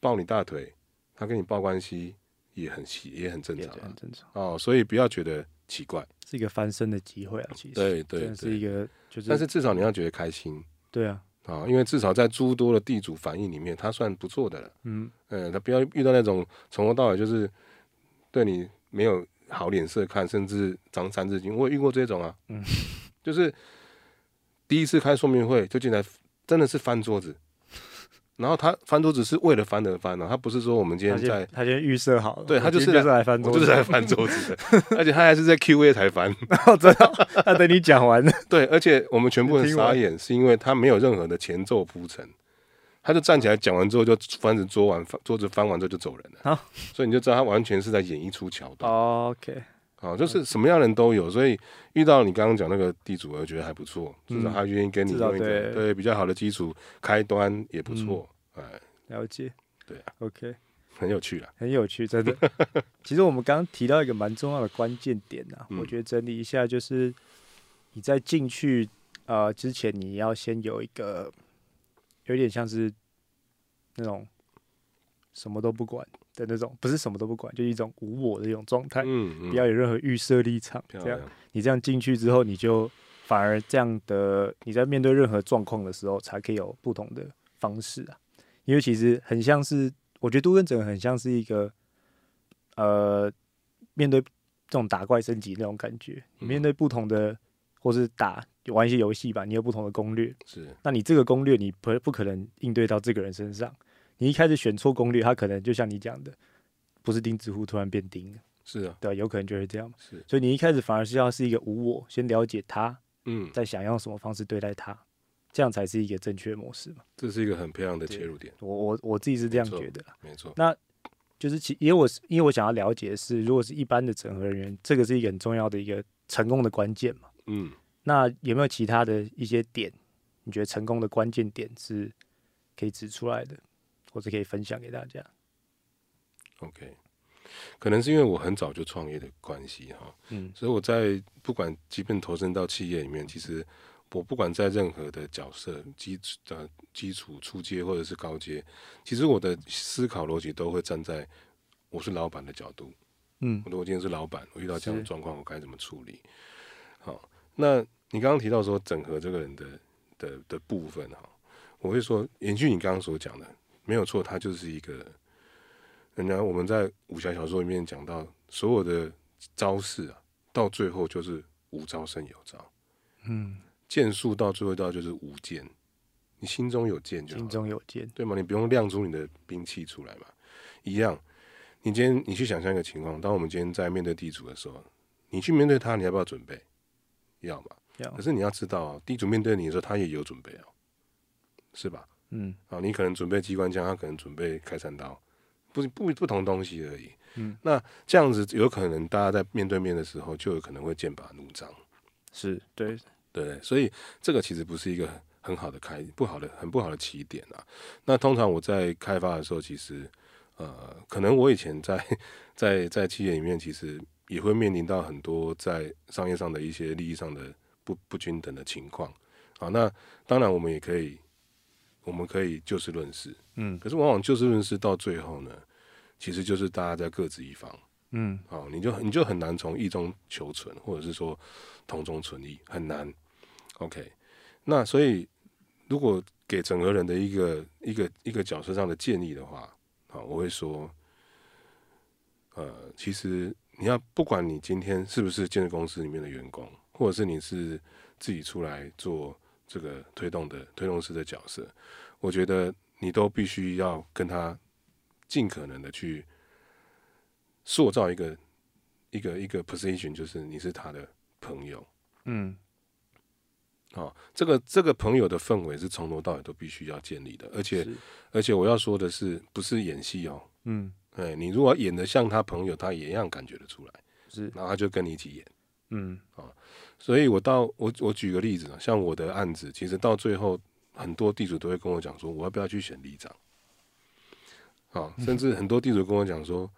抱你大腿，他跟你抱关系也很奇也很正也常啊。很正常，哦，所以不要觉得奇怪，是一个翻身的机会啊，其实。对对真的是一个就是，但是至少你要觉得开心对啊，啊、因为至少在诸多的地主反应里面，他算不错的了。嗯呃，他不要遇到那种从头到尾就是对你没有好脸色看，甚至张三字经。我也遇过这种啊，嗯，就是第一次开说明会就进来真的是翻桌子，然后他翻桌子是为了翻而翻的，他不是说我们今天在先他先预设好了，对他就是来翻桌子，就是来翻桌子的，而且他还是在 Q A 才翻。哦，真的哦，他等你讲完了，对，而且我们全部人傻眼，是因为他没有任何的前奏铺陈，他就站起来讲完之后就翻着桌完，桌子翻完之后就走人了。好所以你就知道他完全是在演一出桥段。哦 OK，好，就是什么样的人都有，所以遇到你刚刚讲那个地主，我觉得还不错，至少嗯他愿意跟你至少用一个对。对比较好的基础开端也不错，哎，了解，对啊，OK，很有趣啊。很有趣，真的。其实我们刚刚提到一个蛮重要的关键点啊，嗯。我觉得整理一下，就是你在进去呃之前，你要先有一个有点像是那种什么都不管的那种，不是什么都不管，就一种无我的一种状态，嗯嗯，不要有任何预设立场，这样，你这样进去之后，你就反而这样的你在面对任何状况的时候，才可以有不同的方式啊。因为其实很像是，我觉得都跟整个很像是一个呃，面对这种打怪升级那种感觉，你面嗯对不同的或是打玩一些游戏吧，你有不同的攻略，是。那你这个攻略你不不可能应对到这个人身上，你一开始选错攻略，他可能就像你讲的，不是钉子户突然变钉了，是啊，对吧、有可能就是这样。嘛。是，所以你一开始反而是要是一个无我，先了解他，嗯，再想用什么方式对待他，这样才是一个正确模式嘛。这是一个很漂亮的切入点，我我我自己是这样觉得，没错，那就是其因为我是因为我想要了解的是，如果是一般的整合人员，这个是一个很重要的一个成功的关键嘛。嗯，那有没有其他的一些点，你觉得成功的关键点是可以指出来的，或者可以分享给大家？OK，可能是因为我很早就创业的关系哈，嗯所以我在不管即便投身到企业里面，其实我不管在任何的角色基础呃基础初阶或者是高阶，其实我的思考逻辑都会站在我是老板的角度。嗯如果我今天是老板，我遇到这样的状况，我该怎么处理？好，那你刚刚提到说整合这个人的的的部分哈，我会说延续你刚刚所讲的，没有错，他就是一个，人家我们在武侠小说里面讲到所有的招式啊，到最后就是无招胜有招，嗯，剑术到最后到就是无剑，你心中有剑就好心。中有剑，对吗？你不用亮出你的兵器出来嘛，一样。你今天你去想象一个情况，当我们今天在面对地主的时候，你去面对他，你要不要准备？要嘛。要可是你要知道哦，地主面对你的时候，他也有准备哦，是吧？嗯啊，你可能准备机关枪，他可能准备开山刀，不不不同东西而已。嗯，那这样子有可能大家在面对面的时候，就有可能会剑拔弩张。是对，对？所以这个其实不是一个很好的开不好的很不好的起点啊。那通常我在开发的时候，其实呃，可能我以前在在在企业里面，其实也会面临到很多在商业上的一些利益上的不不均等的情况啊。那当然，我们也可以我们可以就事论事，嗯可是往往就事论事到最后呢，其实就是大家在各自一方。嗯哦，你就你就很难从异中求存，或者是说同中存异，很难。OK，那所以如果给整个人的一个一个一个角色上的建议的话，啊，我会说，呃，其实你要不管你今天是不是建设公司里面的员工，或者是你是自己出来做这个推动的推动师的角色，我觉得你都必须要跟他尽可能的去塑造一个一个一个 position，就是你是他的朋友。嗯。哦，这个这个朋友的氛围是从头到尾都必须要建立的，而且而且我要说的是，不是演戏哦，嗯。哎，你如果演的像他朋友，他也一样感觉得出来，是。然后他就跟你一起演。嗯所以我到我我举个例子啊，像我的案子，其实到最后很多地主都会跟我讲说，我要不要去选里长？啊，甚至很多地主跟我讲说，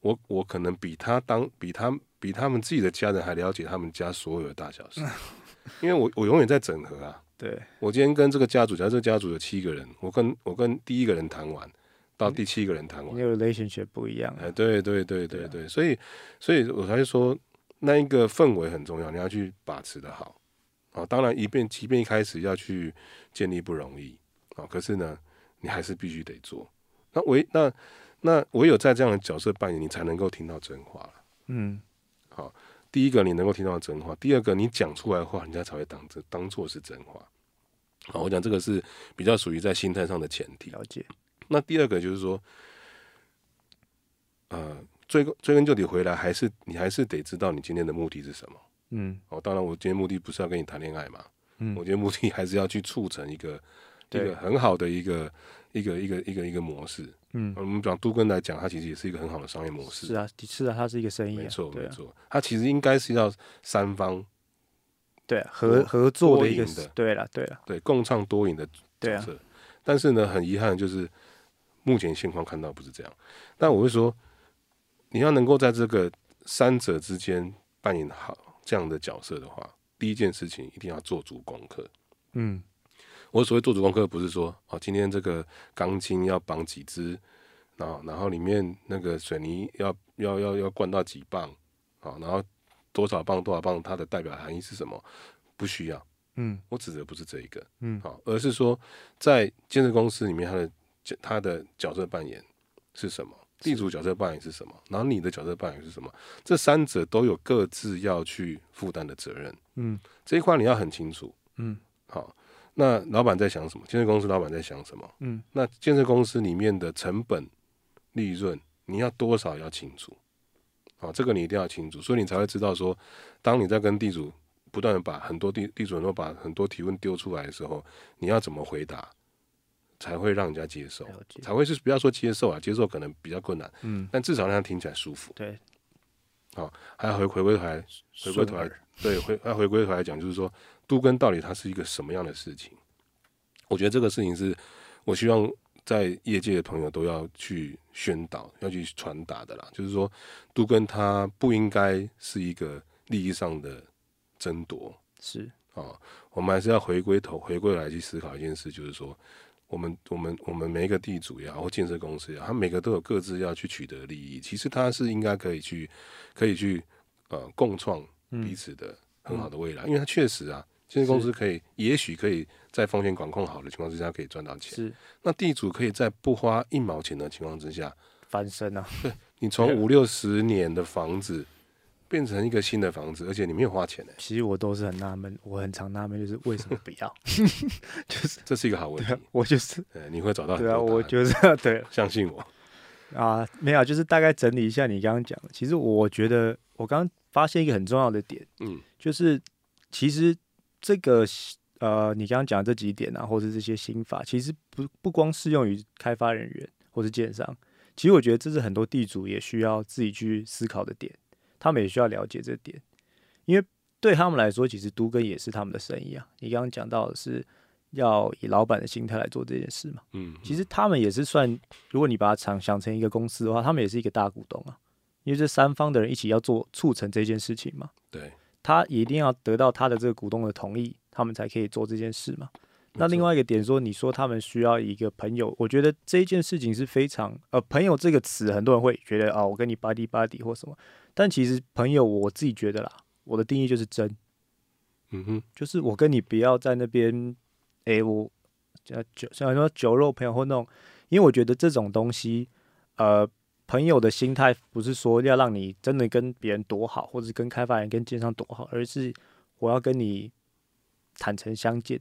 我我可能比他当比他比他们自己的家人还了解他们家所有的大小事，因为我我永远在整合啊。对我今天跟这个家族，假如这个家族有七个人，我跟我跟第一个人谈完，到第七个人谈完你，的 relationship 不一样啊，哎，对对对对对，所以所以我才会说，那一个氛围很重要，你要去把持的好啊。当然，一遍即便一开始要去建立不容易啊，可是呢，你还是必须得做。那唯那那唯有在这样的角色扮演，你才能够听到真话了。嗯第一个，你能够听到真话；第二个，你讲出来的话，人家才会当真当做是真话。好，我讲这个是比较属于在心态上的前提。了解，那第二个就是说，呃，追根追根究底回来，还是你还是得知道你今天的目的是什么。嗯。哦，当然我今天目的不是要跟你谈恋爱嘛，嗯。我今天目的还是要去促成一个一个很好的一个一个一个一个一个模式。嗯，我们讲都根来讲，它其实也是一个很好的商业模式。是啊，是啊，它是一个生意、啊，没错啊，没错，它其实应该是要三方对啊，合合作的一个的。对了，对了，对共创多赢的对啊，但是呢，很遗憾就是目前现况看到不是这样。但我会说，你要能够在这个三者之间扮演好这样的角色的话，第一件事情一定要做足功课。嗯我所谓做足功课，不是说哦，今天这个钢筋要绑几支，然后然后里面那个水泥要要要要灌到几磅，好，然后多少磅多少磅，它的代表含义是什么？不需要。嗯我指的不是这一个，嗯好，而是说在建设公司里面，它的角它的角色扮演是什么？地主角色扮演是什么？然后你的角色扮演是什么？这三者都有各自要去负担的责任，嗯这一块你要很清楚。嗯好，那老板在想什么？建设公司老板在想什么？嗯那建设公司里面的成本、利润，你要多少要清楚。好，这个你一定要清楚，所以你才会知道说，当你在跟地主不断的把很多地地主人都把很多提问丢出来的时候，你要怎么回答，才会让人家接受，才会是不要说接受啊，接受可能比较困难，嗯但至少让他听起来舒服。对，好还要回回归头来，回归头来，对，回要回归头来讲，就是说，都根到底它是一个什么样的事情？我觉得这个事情是我希望在业界的朋友都要去宣导、要去传达的啦。就是说，都根它不应该是一个利益上的争夺是啊，我们还是要回归头、回归来去思考一件事，就是说，我们、我们、我们每一个地主也好，或建设公司也好，他每个都有各自要去取得利益。其实他是应该可以去、可以去呃共创彼此的很好的未来，因为他确实啊，建设公司可以，也许可以在风险管控好的情况之下可以赚到钱。是。那地主可以在不花一毛钱的情况之下，翻身啊，你从 五六十年的房子变成一个新的房子，而且你没有花钱呢、其实我都是很纳闷，我很常纳闷，就是为什么不要？就是这是一个好问题。我就是呃，你会找到对啊，我就是 对相信我。啊，没有，就是大概整理一下你刚刚讲的。其实我觉得我刚刚发现一个很重要的点，嗯就是其实这个呃，你刚刚讲的这几点啊，或者这些心法，其实不不光适用于开发人员或是建商，其实我觉得这是很多地主也需要自己去思考的点，他们也需要了解这点，因为对他们来说，其实都跟也是他们的生意啊。你刚刚讲到的是要以老板的心态来做这件事嘛，嗯，其实他们也是算，如果你把它想想成一个公司的话，他们也是一个大股东啊，因为这三方的人一起要做促成这件事情嘛。对，他一定要得到他的这个股东的同意，他们才可以做这件事嘛。那另外一个点说，你说他们需要一个朋友，我觉得这一件事情是非常呃，朋友这个词，很多人会觉得啊，我跟你 buddy buddy 或什么，但其实朋友我自己觉得啦，我的定义就是真，嗯哼，就是我跟你不要在那边，诶、我呃酒虽然说酒肉朋友或那种，因为我觉得这种东西，呃，朋友的心态不是说要让你真的跟别人多好，或者是跟开发人、跟奸商多好，而是我要跟你坦诚相见，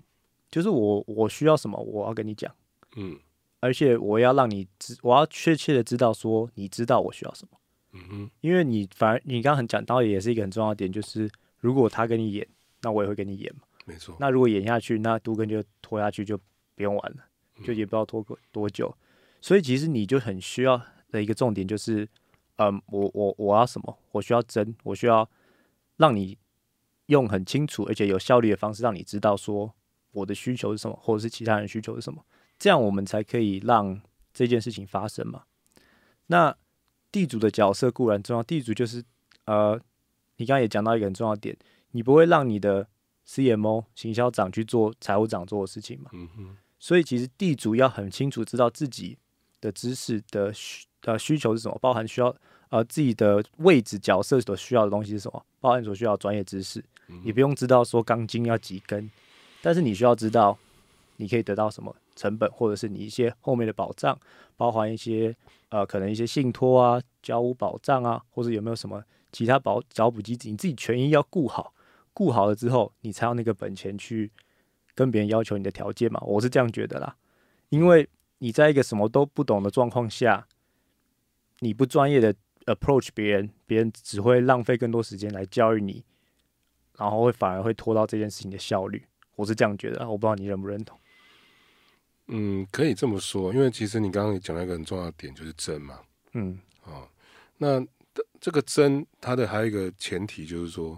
就是我我需要什么，我要跟你讲，嗯而且我要让你知，我要确切的知道说你知道我需要什么，嗯哼，因为你反而你刚刚很讲到，也是一个很重要的点，就是如果他跟你演，那我也会跟你演嘛。没错。那如果演下去，那都根就拖下去就不用玩了，就也不知道拖个多久。所以其实你就很需要的一个重点就是，嗯，我我我要什么？我需要真，我需要让你用很清楚而且有效率的方式，让你知道说我的需求是什么，或者是其他人需求是什么，这样我们才可以让这件事情发生嘛。那地主的角色固然重要，地主就是呃，你刚刚也讲到一个很重要的点，你不会让你的 CMO 行销长去做财务长做的事情嘛。嗯哼，所以其实地主要很清楚知道自己的知识的需呃需求是什么，包含需要呃自己的位置角色所需要的东西是什么，包含所需要专业知识。你不用知道说钢筋要几根，但是你需要知道你可以得到什么成本，或者是你一些后面的保障，包含一些呃可能一些信托啊、交屋保障啊，或者有没有什么其他保找补机制，你自己权益要顾好，顾好了之后，你才有那个本钱去跟别人要求你的条件嘛，我是这样觉得啦。因为你在一个什么都不懂的状况下，你不专业的 approach 别人，别人只会浪费更多时间来教育你，然后会反而会拖到这件事情的效率。我是这样觉得，我不知道你认不认同。嗯，可以这么说，因为其实你刚刚也讲了一个很重要的点，就是真嘛。嗯，哦，那这个真，它的还有一个前提就是说，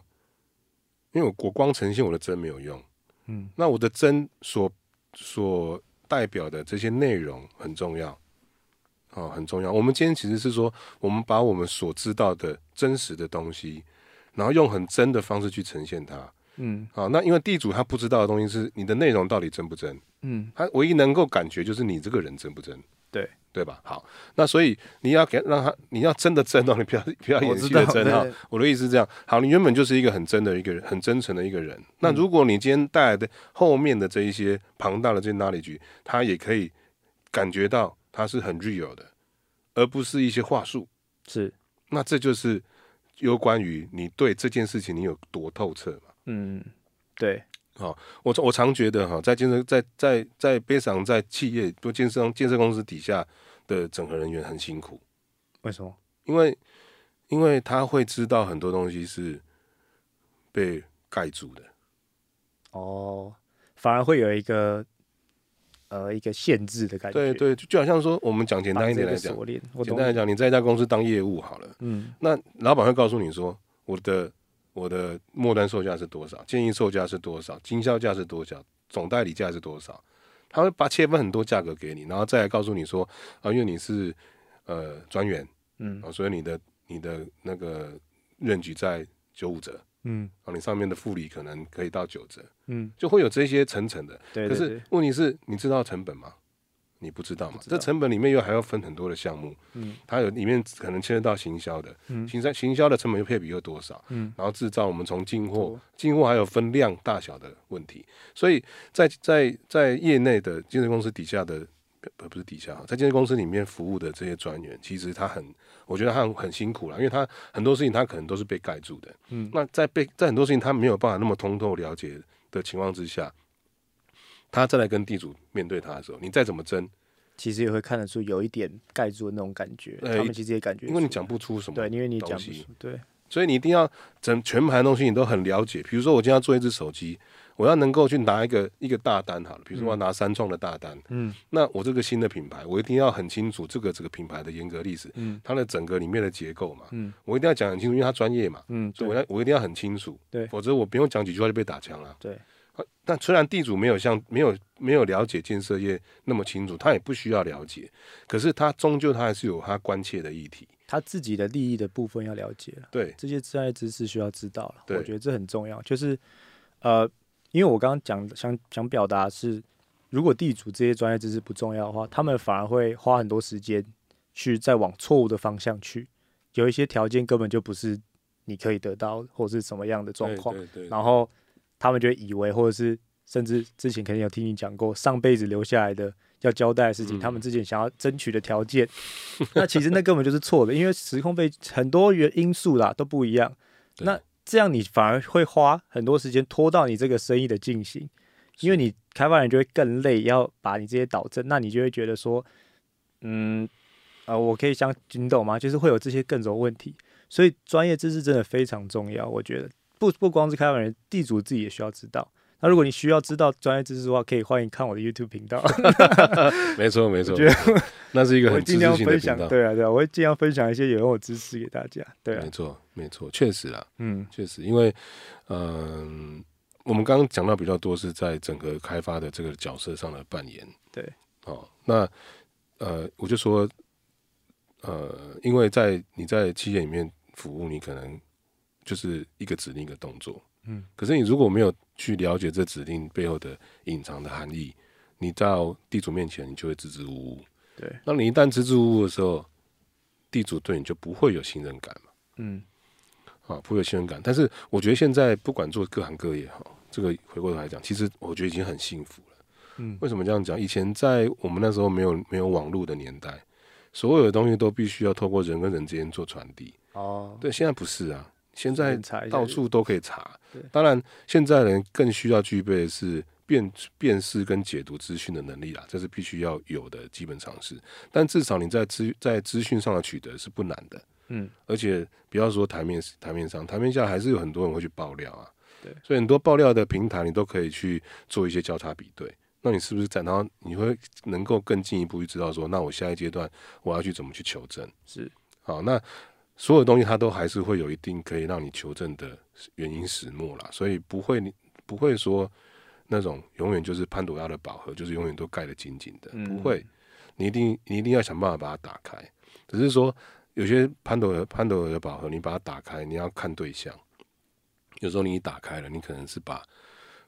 因为我我光呈现我的真没有用，嗯，那我的真所所代表的这些内容很重要，哦，很重要。我们今天其实是说，我们把我们所知道的真实的东西，然后用很真的方式去呈现它。嗯，好，那因为地主他不知道的东西是你的内容到底真不真，嗯，他唯一能够感觉就是你这个人真不真，对对吧？好，那所以你要给让他，你要真的真哦，你不要不要演戏的真哈。我的意思是这样，好，你原本就是一个很真的一个人，很真诚的一个人。那如果你今天带来的后面的这一些庞大的这些 knowledge，他也可以感觉到他是很 real 的，而不是一些话术。是，那这就是有关于你对这件事情你有多透彻嘛？嗯，对，好，我我常觉得哈，在建设在在在悲伤在企业多建设建设公司底下的整合人员很辛苦，为什么？因为因为他会知道很多东西是被盖住的，哦，反而会有一个呃一个限制的感觉，对对，就就好像说我们讲简单一点来讲，简单来讲，你在一家公司当业务好了，嗯，那老板会告诉你说我的。我的末端售价是多少？建议售价是多少？经销价是多少？总代理价是多少？他会把切分很多价格给你，然后再来告诉你说啊，因为你是呃专员，嗯，啊，所以你的你的那个任局在九五折，嗯，啊，你上面的复利可能可以到九折，嗯，就会有这些层层的。对，可是问题是，你知道成本吗？你不知道嘛？这成本里面又还要分很多的项目，嗯，它有里面可能牵涉到行销的，嗯，行销行销的成本又配比又多少，嗯，然后制造我们从进货，进货还有分量大小的问题，所以在在在业内的建设公司底下的，不不是底下，在建设公司里面服务的这些专员，其实他很，我觉得他很很辛苦了，因为他很多事情他可能都是被盖住的，嗯，那在被在很多事情他没有办法那么通透了解的情况之下，他再来跟地主面对他的时候，你再怎么争。其实也会看得出有一点盖住的那种感觉，他们其实也感觉，因为你讲不出什么，对，因为你讲不出，对，所以你一定要整全盘的东西你都很了解。比如说我今天要做一只手机，我要能够去拿一个一个大单好了，比如说我要拿三创的大单，嗯，那我这个新的品牌，我一定要很清楚这个这个品牌的严格历史，嗯，它的整个里面的结构嘛，嗯，我一定要讲很清楚，因为它专业嘛，嗯，所以我要我一定要很清楚，对，否则我不用讲几句话就被打枪了，对。但虽然地主没有像没有没有了解建设业那么清楚，他也不需要了解，可是他终究他还是有他关切的议题，他自己的利益的部分要了解了。对，这些专业知识需要知道了。我觉得这很重要。就是呃，因为我刚刚讲想想表达是，如果地主这些专业知识不重要的话，他们反而会花很多时间去再往错误的方向去，有一些条件根本就不是你可以得到，或是什么样的状况，然后。他们就以为，或者是甚至之前肯定有听你讲过，上辈子留下来的要交代的事情，他们之前想要争取的条件，那其实那根本就是错的，因为时空被很多原因素啦都不一样。那这样你反而会花很多时间拖到你这个生意的进行，因为你开发人就会更累，要把你这些导正，那你就会觉得说，嗯，呃，我可以像你懂吗？就是会有这些更多问题，所以专业知识真的非常重要，我觉得。不不光是开发人，地主自己也需要知道。那如果你需要知道专业知识的话，可以欢迎看我的 YouTube 频道。没 错没错，觉得那是一个很尽量分享。对啊对啊，我会尽量分享一些有用的知识给大家。对，没错没错，确实啦，嗯，确实，因为嗯，我们刚刚讲到比较多是在整个开发的这个角色上的扮演。对，哦，那呃，我就说，呃，因为在你在企业里面服务，你可能。就是一个指令一个动作，嗯，可是你如果没有去了解这指令背后的隐藏的含义，你到地主面前你就会支支吾吾，对，那你一旦支支吾吾的时候，地主对你就不会有信任感嘛，嗯，啊，不会有信任感。但是我觉得现在不管做各行各业哈，这个回过头来讲，其实我觉得已经很幸福了，嗯，为什么这样讲？以前在我们那时候没有没有网络的年代，所有的东西都必须要透过人跟人之间做传递，哦，对，现在不是啊。现在到处都可以查，对，当然现在人更需要具备的是辨辨识跟解读资讯的能力啦，这是必须要有的基本常识。但至少你在资在资讯上的取得是不难的，嗯，而且不要说台面台面上，台面下还是有很多人会去爆料啊。对，所以很多爆料的平台，你都可以去做一些交叉比对。那你是不是在然后你会能够更进一步去知道说，那我下一阶段我要去怎么去求证？是好，那所有东西它都还是会有一定可以让你求证的原因始末啦，所以不会你不会说那种永远就是潘朵拉的宝盒，就是永远都盖得紧紧的，嗯不会，你一定你一定要想办法把它打开。只是说有些潘朵拉潘朵拉的宝盒，你把它打开，你要看对象。有时候你一打开了，你可能是把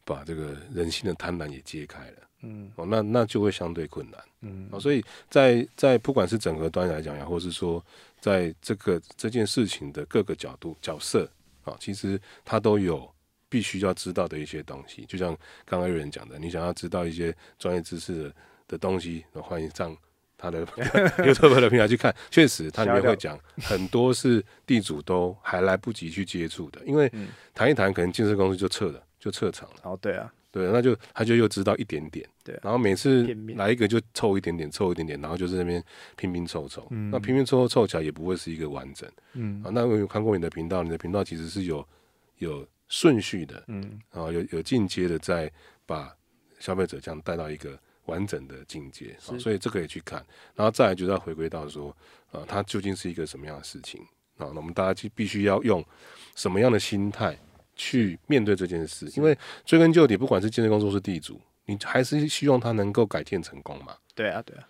把这个人性的贪婪也揭开了，嗯哦，那那就会相对困难。嗯哦，所以在在不管是整合端来讲呀，或是说在这个这件事情的各个角度角色啊，其实他都有必须要知道的一些东西。就像刚刚有人讲的，你想要知道一些专业知识的的东西，那欢迎上他的 YouTube 的平台去看。确实，它里面会讲很多是地主都还来不及去接触的，因为嗯谈一谈，可能建设公司就撤了，就撤场了。哦对啊，对，那就他就又知道一点点，对啊然后每次来一个就凑一点点，凑一点点，然后就在那边拼拼凑凑，嗯。那拼拼凑凑凑起来也不会是一个完整嗯。啊。那我有看过你的频道，你的频道其实是有有顺序的嗯。啊，有有进阶的，在把消费者这样带到一个完整的境界。啊，所以这个也去看，然后再来就是要回归到说，啊，它究竟是一个什么样的事情。啊？那我们大家就必须要用什么样的心态去面对这件事，因为追根究底，不管是建设公司是地主，你还是希望他能够改建成功嘛，对啊对啊，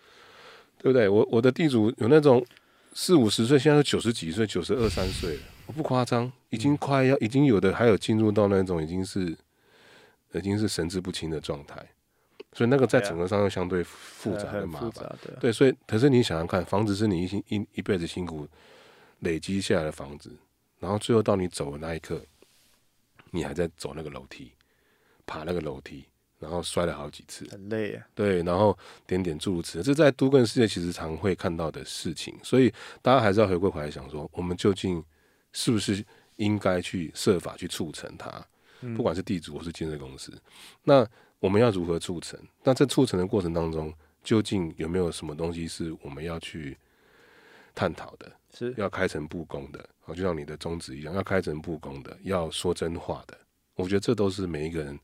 对不对？我我的地主有那种四五十岁，现在都九十几岁、九十二三岁了，我不夸张，已经快要，已经有的还有进入到那种已经是已经是神志不清的状态，所以那个在整个上又相对复杂的麻烦。对，所以可是你想想看，房子是你一心一一辈子辛苦累积下来的房子，然后最后到你走的那一刻，你还在走那个楼梯，爬那个楼梯，然后摔了好几次，很累啊，对，然后点点诸如此类，这在都更世界其实常会看到的事情，所以大家还是要回归回来想说，我们究竟是不是应该去设法去促成它？嗯不管是地主或是建设公司，那我们要如何促成？那在促成的过程当中，究竟有没有什么东西是我们要去探讨的？是要开诚布公的，哦，就像你的宗旨一样，要开诚布公的，要说真话的。我觉得这都是每一个人，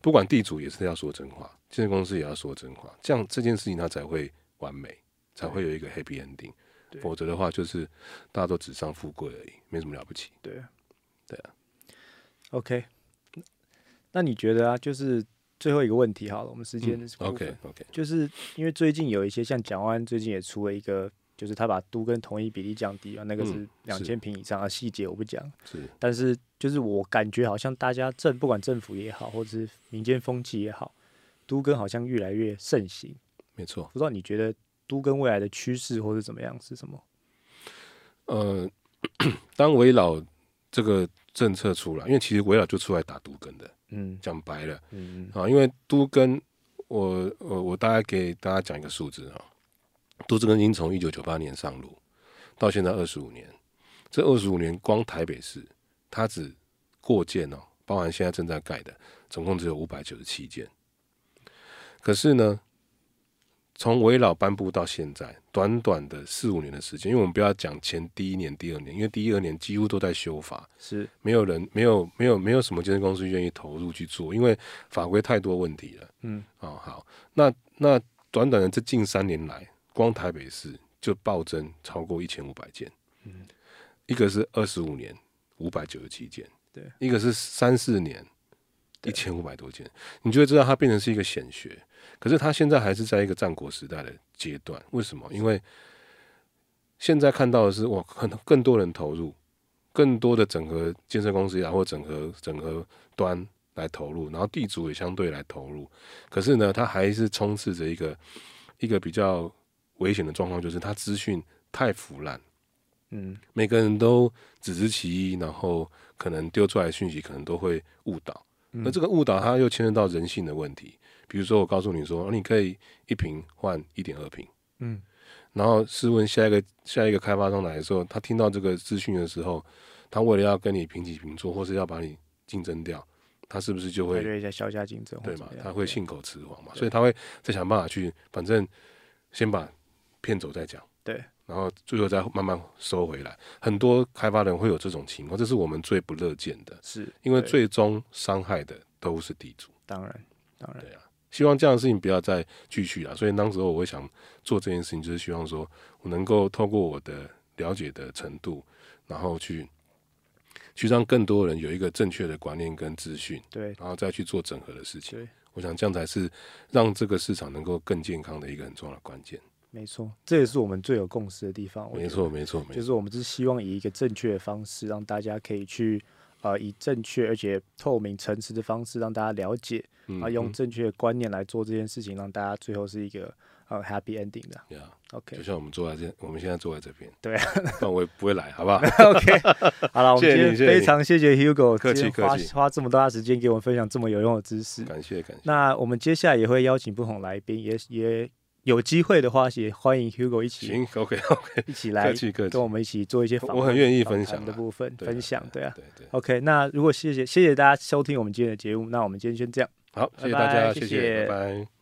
不管地主也是要说真话，建设公司也要说真话，这样这件事情它才会完美，才会有一个 happy ending。否则的话，就是大家都纸上富贵而已，没什么了不起。对啊，对啊。OK，那你觉得啊，就是最后一个问题好了，我们时间的部分 OK OK，就是因为最近有一些像蒋万最近也出了一个，就是他把都跟同一比例降低啊，那个是两千平以上啊细节我不讲，是但是就是我感觉好像大家政不管政府也好，或者是民间风气也好，都跟好像越来越盛行。没错。不知道你觉得都跟未来的趋势或是怎么样是什么？呃，当围绕这个政策出来，因为其实围绕就出来打都跟的，嗯讲白了。嗯啊，因为都跟，我我我大概给大家讲一个数字啊，都根已经从一九九八年上路到现在二十五年，这二十五年光台北市它只过件哦，包含现在正在盖的，总共只有五百九十七件。可是呢，从围老颁布到现在，短短的四五年的时间，因为我们不要讲前第一年、第二年，因为第一二年几乎都在修法，是没有人没有没有没有什么健身公司愿意投入去做，因为法规太多问题了。嗯哦，好，那那短短的这近三年来，光台北市就暴增超过一千五百件。嗯，一个是二十五年五百九十七件，对，一个是三四年一对千五百多件，你就会知道它变成是一个显学。可是它现在还是在一个战国时代的阶段，为什么？因为现在看到的是，哇，很更多人投入，更多的整合建设公司然后，整合整合端来投入，然后地主也相对来投入。可是呢，它还是充斥着一个一个比较危险的状况，就是它资讯太腐烂，嗯。每个人都只知其一，然后可能丢出来的讯息可能都会误导。嗯。这个误导，它又牵涉到人性的问题。比如说，我告诉你说，哦你可以一瓶换一点二瓶，嗯。然后试问下一个下一个开发商来的时候，他听到这个资讯的时候，他为了要跟你平起平坐，或是要把你竞争掉，他是不是就会排略一下销价竞争对嘛他会信口雌黄嘛，所以他会再想办法去，反正先把骗走再讲。对，然后最后再慢慢收回来。很多开发人会有这种情况，这是我们最不乐见的，是因为最终伤害的都是地主。当然当然对啊，希望这样的事情不要再继续了。所以当时候我会想做这件事情，就是希望说我能够透过我的了解的程度，然后去去让更多人有一个正确的观念跟资讯，对然后再去做整合的事情。对，我想这样才是让这个市场能够更健康的一个很重要的关键。没错，这也是我们最有共识的地方。没错，没错，没错。就是我们是希望以一个正确的方式，让大家可以去呃以正确而且透明诚实的方式让大家了解，嗯啊用正确的观念来做这件事情，让大家最后是一个呃 happy ending 的。呀 OK 就像我们坐在这，我们现在坐在这边，对 啊但我也不会来，好不好？OK，好了，我们今天非常谢谢 Hugo，客气今天花客气花这么大时间给我们分享这么有用的知识。感谢感谢。那我们接下来也会邀请不同来宾，也也有机会的话，也欢迎 Hugo 一起行，OK OK，一起来客气客气跟我们一起做一些访问我很愿意分享的部分分享，对啊。对对。OK，那如果谢谢谢谢大家收听我们今天的节目，那我们今天先这样。好，谢谢大家，谢谢谢拜拜。